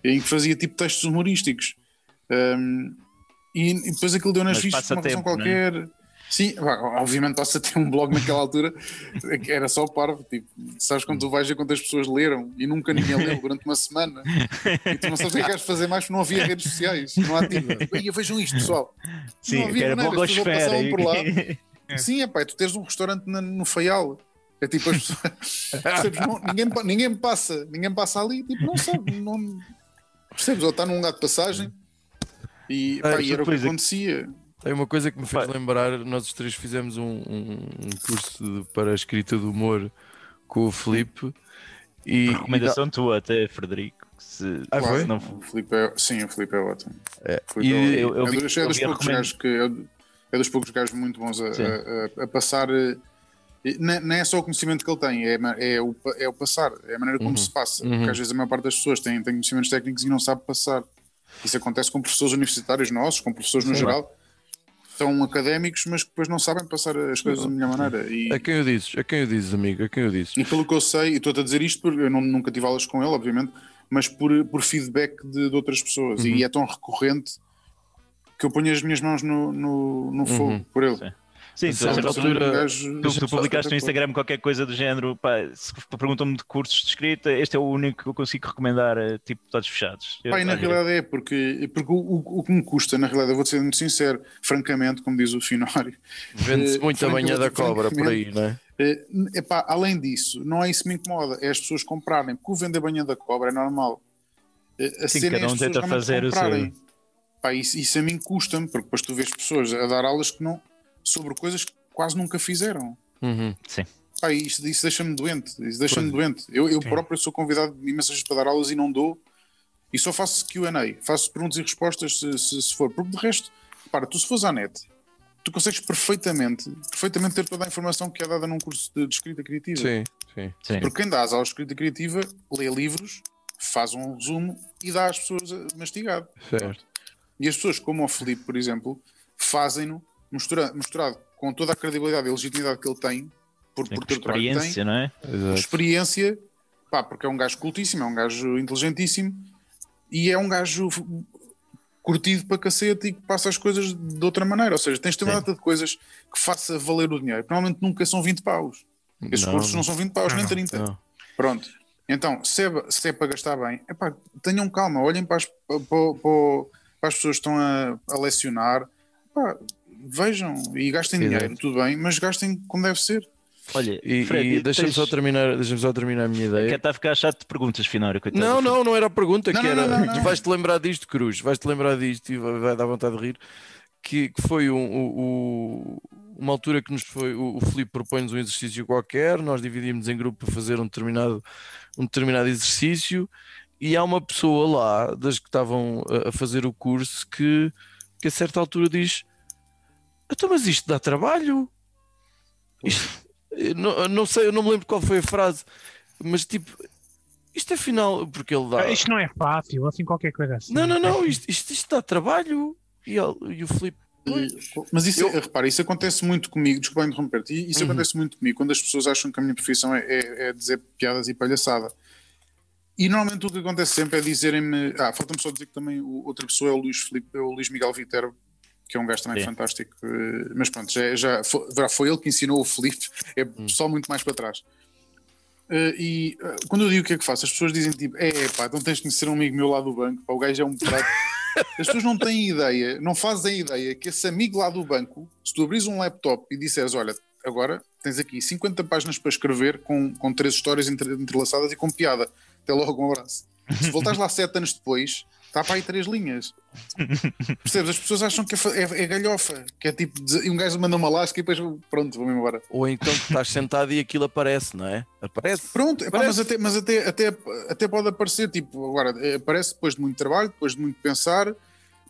em que fazia tipo textos humorísticos. Um, e, e depois aquilo deu nas Mas vistas, uma não é? qualquer. Sim, pá, obviamente passa a ter um blog naquela altura que era só parvo. Tipo, sabes quando tu vais ver quantas pessoas leram e nunca ninguém leu durante uma semana e tu não sabes o que é que queres fazer mais porque não havia redes sociais. Não há tipo, "Ia, vejam isto, pessoal. Sim, Não havia que era maneira, as passavam por lá. É. Sim, é pá, tu tens um restaurante na- no Faial. É tipo, as pessoas, percebes? Não- ninguém, ninguém passa, ninguém passa ali, tipo, não sabe, não, percebes? Ou está num lugar de passagem e, Ah, pá, e era o que acontecia. Tem uma coisa que me fez Pá. lembrar, nós os três fizemos um, um- um curso de- para a escrita de humor com o Felipe e, Recomendação tua até, Frederico. que Se, Ah, se foi? não O Filipe é, sim, o Filipe é ótimo. É, e- é eu- eu é dos, é eu dos poucos gajos que é, é dos poucos gajos muito bons a, a- a- a passar. eh, e Não não é só o conhecimento que ele tem, é, é, o, é o passar, é a maneira como Uhum. se passa. Uhum. Porque às vezes a maior parte das pessoas tem, tem conhecimentos técnicos e não sabe passar. Isso acontece com professores universitários nossos, com professores no Sim. geral, são académicos, mas que depois não sabem passar as coisas da melhor maneira. E, a quem eu dizes, a quem eu dizes, amigo, a quem eu dizes. e pelo que eu sei, e estou-te a dizer isto porque eu não- nunca tive aulas com ele, obviamente, mas por, por feedback de, de outras pessoas. Uhum. E é tão recorrente que eu ponho as minhas mãos no, no, no fogo Uhum. por ele. Sim. Sim, tu, a certa altura, tu, tu publicaste no espetacular. Instagram qualquer coisa do género, pá, se perguntam-me de cursos de escrita, este é o único que eu consigo recomendar, eh, tipo, todos fechados. Eu- Pá, e na olha, realidade é, porque, porque o, o, o que me custa, na realidade, eu vou ser muito sincero, francamente, como diz o Finório, Vende-se Eh, muito a banha da cobra por aí, não é? eh, epá, além disso, não é isso que me incomoda, é as pessoas comprarem, porque o vender banha da cobra é normal. Eh, A Sim, cena é cada as um tenta fazer o seu. Pá, isso, isso a mim custa-me, porque depois tu vês pessoas a dar aulas que não, sobre coisas que quase nunca fizeram. Uhum. Pá, isso, isso deixa-me doente. Isso deixa-me doente. Eu, eu Sim. próprio sou convidado imensas vezes para dar aulas e não dou. E só faço QA. Faço perguntas e respostas se, se, se for. Porque de resto, para, tu se fores à net, tu consegues perfeitamente, perfeitamente ter toda a informação que é dada num curso de, de escrita criativa. Sim, sim. Sim. Porque quem dá as aulas de escrita criativa lê livros, faz um resumo e dá às pessoas mastigado. Certo. E as pessoas, como o Felipe, por exemplo, fazem-no mistura- misturado com toda a credibilidade e legitimidade que ele tem, por, Tem por ter que tem, experiência, não é? Exato. experiência, pá, porque é um gajo cultíssimo, é um gajo inteligentíssimo e é um gajo curtido para cacete e que passa as coisas de outra maneira. Ou seja, tens de ter uma Sim. data de coisas que faça valer o dinheiro. Normalmente nunca são 20 paus. Esses Não, cursos não são 20 paus, Não, nem não. 30. não. Pronto. Então, se é, se é para gastar bem, epá, tenham calma, olhem para as, para, para- para as pessoas que estão a, a lecionar, epá, vejam e gastem Exato. dinheiro, tudo bem, mas gastem como deve ser. Olha, E, Fred, e deixa-me tens- só terminar, deixa só terminar a minha Quer ideia. estar a ficar chato de perguntas, Finório? coitado Não, não, não era a pergunta Não, que não, era. não, vais-te lembrar disto, Cruz, vais-te lembrar disto e vai, vai dar vontade de rir. que, que foi um- o- o- uma altura que nos foi. O, o Filipe propõe-nos um exercício qualquer, nós dividimos em grupo para fazer um determinado, um determinado exercício, e há uma pessoa lá, das que estavam a, a fazer o curso, que, que a certa altura diz: Então, mas isto dá trabalho? Isto- eu não, eu não sei, eu não me lembro qual foi a frase, mas tipo, isto afinal, porque ele dá. Ah, Isto não é fácil, assim qualquer coisa assim. Não, não, não, isto, isto, isto dá trabalho. E, ele- e o Filipe, Mas isso, é- repara, isso acontece muito comigo, desculpa interromper-te, e isso Uhum. acontece muito comigo quando as pessoas acham que a minha profissão é, é- é dizer piadas e palhaçada. E normalmente o que acontece sempre é dizerem-me. Ah, falta-me só dizer que também o- outra pessoa é o Luís, Filipe, é o Luís Miguel Viterbo, que é um gajo também Sim. fantástico. eh, Mas pronto, já, já, foi, foi ele que ensinou o Filipe, é Hum. só muito mais para trás. Eh, e eh, quando eu digo o que é que faço, as pessoas dizem tipo: é pá, então tens de conhecer um amigo meu lá do banco, pá, o gajo é um prato. As pessoas não têm ideia, não fazem ideia que esse amigo lá do banco, se tu abris um laptop e disseres, olha, agora tens aqui 50 páginas para escrever com, com três histórias entre- entrelaçadas e com piada. Até logo, um abraço. Se voltares lá sete anos depois, está para aí três linhas. Percebes? As pessoas acham que é, é- é galhofa, que é tipo, e um gajo manda uma lasca e depois pronto, vou-me embora. ou então estás sentado e aquilo aparece, não é? Aparece. Pronto, epá, Parece. mas, até, mas até, até, até pode aparecer, tipo, agora, eh, aparece depois de muito trabalho, depois de muito pensar,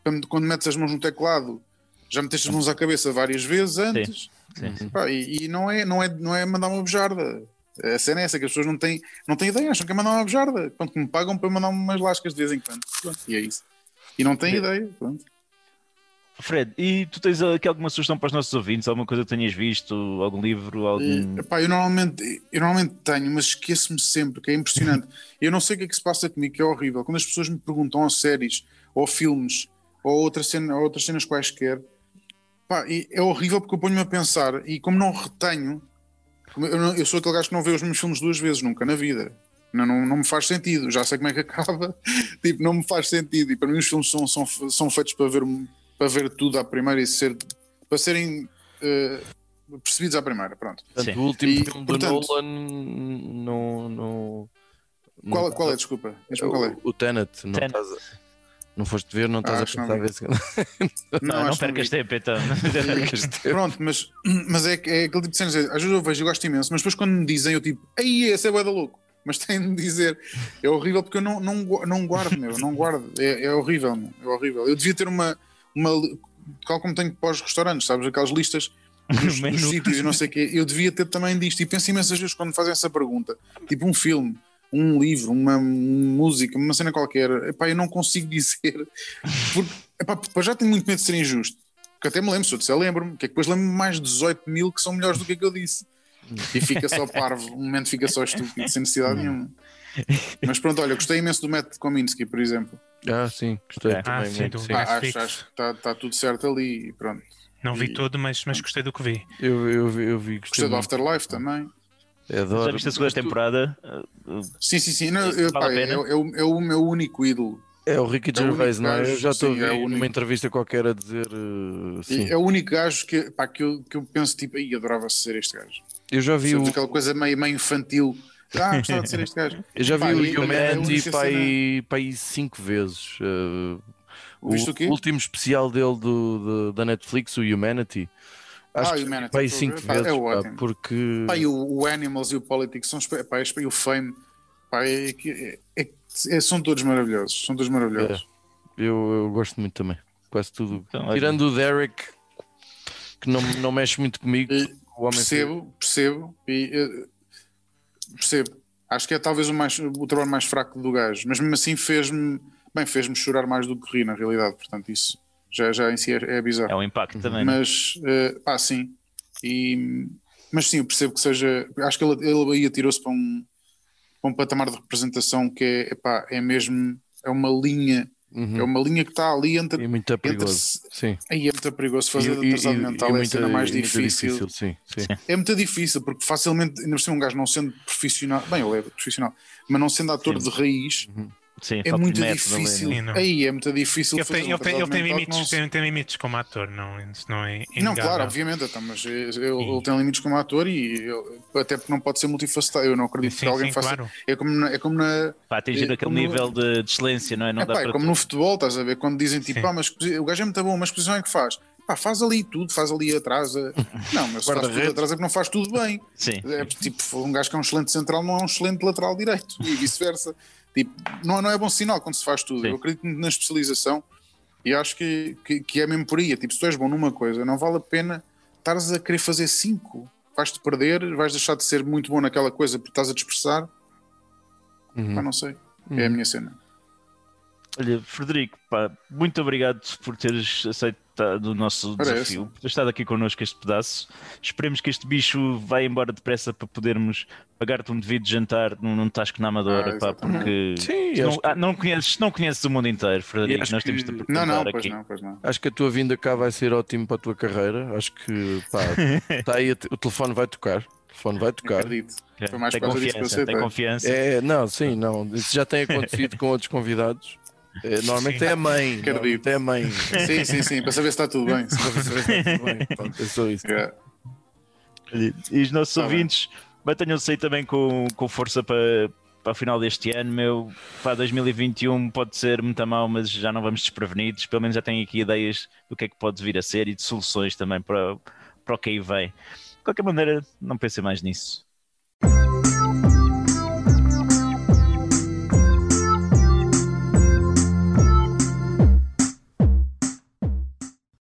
quando quando metes as mãos no teclado, já meteste as mãos à cabeça várias vezes antes, Sim, sim. Pá, e, e não, é, não, é, não é mandar uma bejarda. A cena é essa, que as pessoas não têm, não têm ideia, acham que é mandar uma bejarda. Pronto, que me pagam para mandar umas lascas de vez em quando. Pronto, e é isso. E não têm ideia. Pronto. Fred, e tu tens aqui alguma sugestão para os nossos ouvintes? Alguma coisa que tenhas visto? Algum livro? Algum... Epá, eu, normalmente, eu normalmente tenho, mas esqueço-me sempre, que é impressionante. eu não sei o que é que se passa comigo, que é horrível. Quando as pessoas me perguntam ou séries, ou filmes, ou, outra cena, ou outras cenas quaisquer, pá, e é horrível porque eu ponho-me a pensar, e como não retenho, eu, não- eu sou aquele gajo que não vê os mesmos filmes duas vezes, nunca na vida. Não, não, não me faz sentido, já sei como é que acaba, tipo, não me faz sentido. E para mim os filmes são, são, são feitos para ver, para ver tudo à primeira e ser, para serem eh, percebidos à primeira. Pronto. Portanto, o último E, filme portanto- do Nolan não. Qual, qual é, desculpa? Diz-me qual é. O, o Tenet, não, Tenet. estás a- não foste ver, não estás Ah, a que não pensar a ver se- Não, não, acho que percas tempo então. Pronto, mas, mas é, que- é aquele tipo de cenas. Às vezes eu vejo e gosto imenso, mas depois quando me dizem, eu tipo, aí esse é da louco. Mas têm de dizer, é horrível porque eu não, não, não guardo, meu, não guardo. É, é horrível, meu, é horrível. Eu devia ter uma, uma tal como tenho para os restaurantes, sabes? Aquelas listas dos, dos sítios e não sei o quê. Eu devia ter também disto. E penso imensas vezes quando me fazem essa pergunta, tipo um filme, um livro, uma, música, uma cena qualquer, epá, eu não consigo dizer, porque epá, porque já tenho muito medo de ser injusto. Porque até me lembro, se eu disser, lembro-me, que é que depois lembro-me mais de 18 mil que são melhores do que aquilo que eu disse. E fica só parvo, um momento fica só estúpido, sem necessidade nenhuma. Mas pronto, olha, gostei imenso do método Kominsky, por exemplo. Ah, sim, gostei Ah, também sem muito. dúvida. sim. Pá, acho, que está tá tudo certo ali e pronto. Não vi E- todo, mas, mas gostei do que vi. Eu, eu, vi- eu vi, gostei Gostei do muito. Afterlife também. Eu Adoro. Já viste a segunda temporada? Sim, sim, sim. Não, eu, Vale pá, a é, é o, é o meu único ídolo. É o Ricky É o Gervais, não é? Eu já estou a é ver o único. numa entrevista qualquer a dizer. uh, sim. É o único gajo que, pá, que, eu, que eu penso tipo, aí adorava ser este gajo. Eu já vi Sabes, o, aquela coisa meio, meio infantil. Ah, gostava de ser este gajo. eu já vi Pá, o é a Humanity única para aí, para aí cinco vezes. Uh, o o último especial dele do, do- da Netflix, o Humanity. Acho Ah, que estou a cinco. Pá, é vezes, pá, ótimo. porque Pá, e o, o Animals e o Politics são, pá, e o Fame pá, é, que- é- é- é- são todos maravilhosos. São todos maravilhosos. eu, eu gosto muito também. Quase tudo. Então. Tirando o Derek, que não, não mexe muito comigo. E o homem percebo, percebo. E, eh, percebo. Acho que é talvez o, mais, o trabalho mais fraco do gajo, mas mesmo assim fez-me bem, fez-me chorar mais do que rir, na realidade. Portanto, isso já, já em si é, é bizarro. É um impacto também. não é? mas eh, pá, sim. E, mas sim, eu percebo que seja. Acho que ele, ele aí atirou-se para um, para um patamar de representação que é, epá, é mesmo. É uma linha. Uhum. É uma linha que está ali entre. E muito entre perigoso. Sim. aí é muito perigoso fazer E- e- atrasado e- mental, e é a muito- cena mais e muito difícil. Sim, sim. É muito difícil, porque facilmente, ainda por cima, um gajo não sendo profissional, bem, ele é profissional, mas não sendo ator Sim. de raiz, Sim, é muito difícil. Sim. Aí é muito difícil Ele fazer tem, um ele tem, ele tem limites, não tem, tem limites como ator, não, isso não é Não, claro, obviamente, então, mas ele, ele tem limites como ator e ele- até porque não pode ser multifacetado. Eu não acredito Sim, que alguém sim, faça. claro. É como na, é como na, Para atingir É, aquele como- nível de, de excelência, não é? Não é, dá pá, é como tudo. no futebol, estás a ver? Quando dizem tipo, ah, mas o gajo é muito bom, mas que posição é que faz? pá, faz ali tudo, faz ali atrás. Não, mas faz tudo atrás é que não faz tudo bem. Sim. É tipo, um gajo que é um excelente central não é um excelente lateral direito e vice-versa. Tipo, não, não é bom sinal quando se faz tudo. Sim. Eu acredito na especialização e acho que, que, que é mesmo por aí. É tipo, se tu és bom numa coisa, não vale a pena estares a querer fazer cinco. Vais-te perder, vais deixar de ser muito bom naquela coisa porque estás a dispersar. Uhum. Pá, não sei. É a minha cena. Olha, Frederico, pá, muito obrigado por teres aceitado o nosso Ora, desafio, por ter estado aqui connosco este pedaço. Esperemos que este bicho vá embora depressa para podermos pagar-te um devido jantar num, num tasco na Amadora, Ah, pá, porque Sim, não, acho, ah, não, conheces, não conheces o mundo inteiro, Frederico. acho Nós que- temos de Não, perguntar não, pois aqui. não, pois não. acho que a tua vinda cá vai ser ótimo para a tua carreira. Acho que pá, tá aí, o telefone vai tocar. O telefone vai tocar. Acredito. É, Foi mais tem disso que eu confiança, tem confiança. É, não, sim, não. Isso já tem acontecido com outros convidados. É, normalmente é a mãe. Acredito. É a mãe. Sim, sim, sim, para saber se está tudo bem. Para saber se está tudo bem. Pronto, é só isso. É. E os nossos Tá ouvintes mantenham-se aí também com, com força para, para o final deste ano, meu. Para 2021 pode ser muito mal, mas já não vamos desprevenidos. Pelo menos já têm aqui ideias do que é que pode vir a ser e de soluções também para, para o que aí vem. De qualquer maneira, não pensem mais nisso.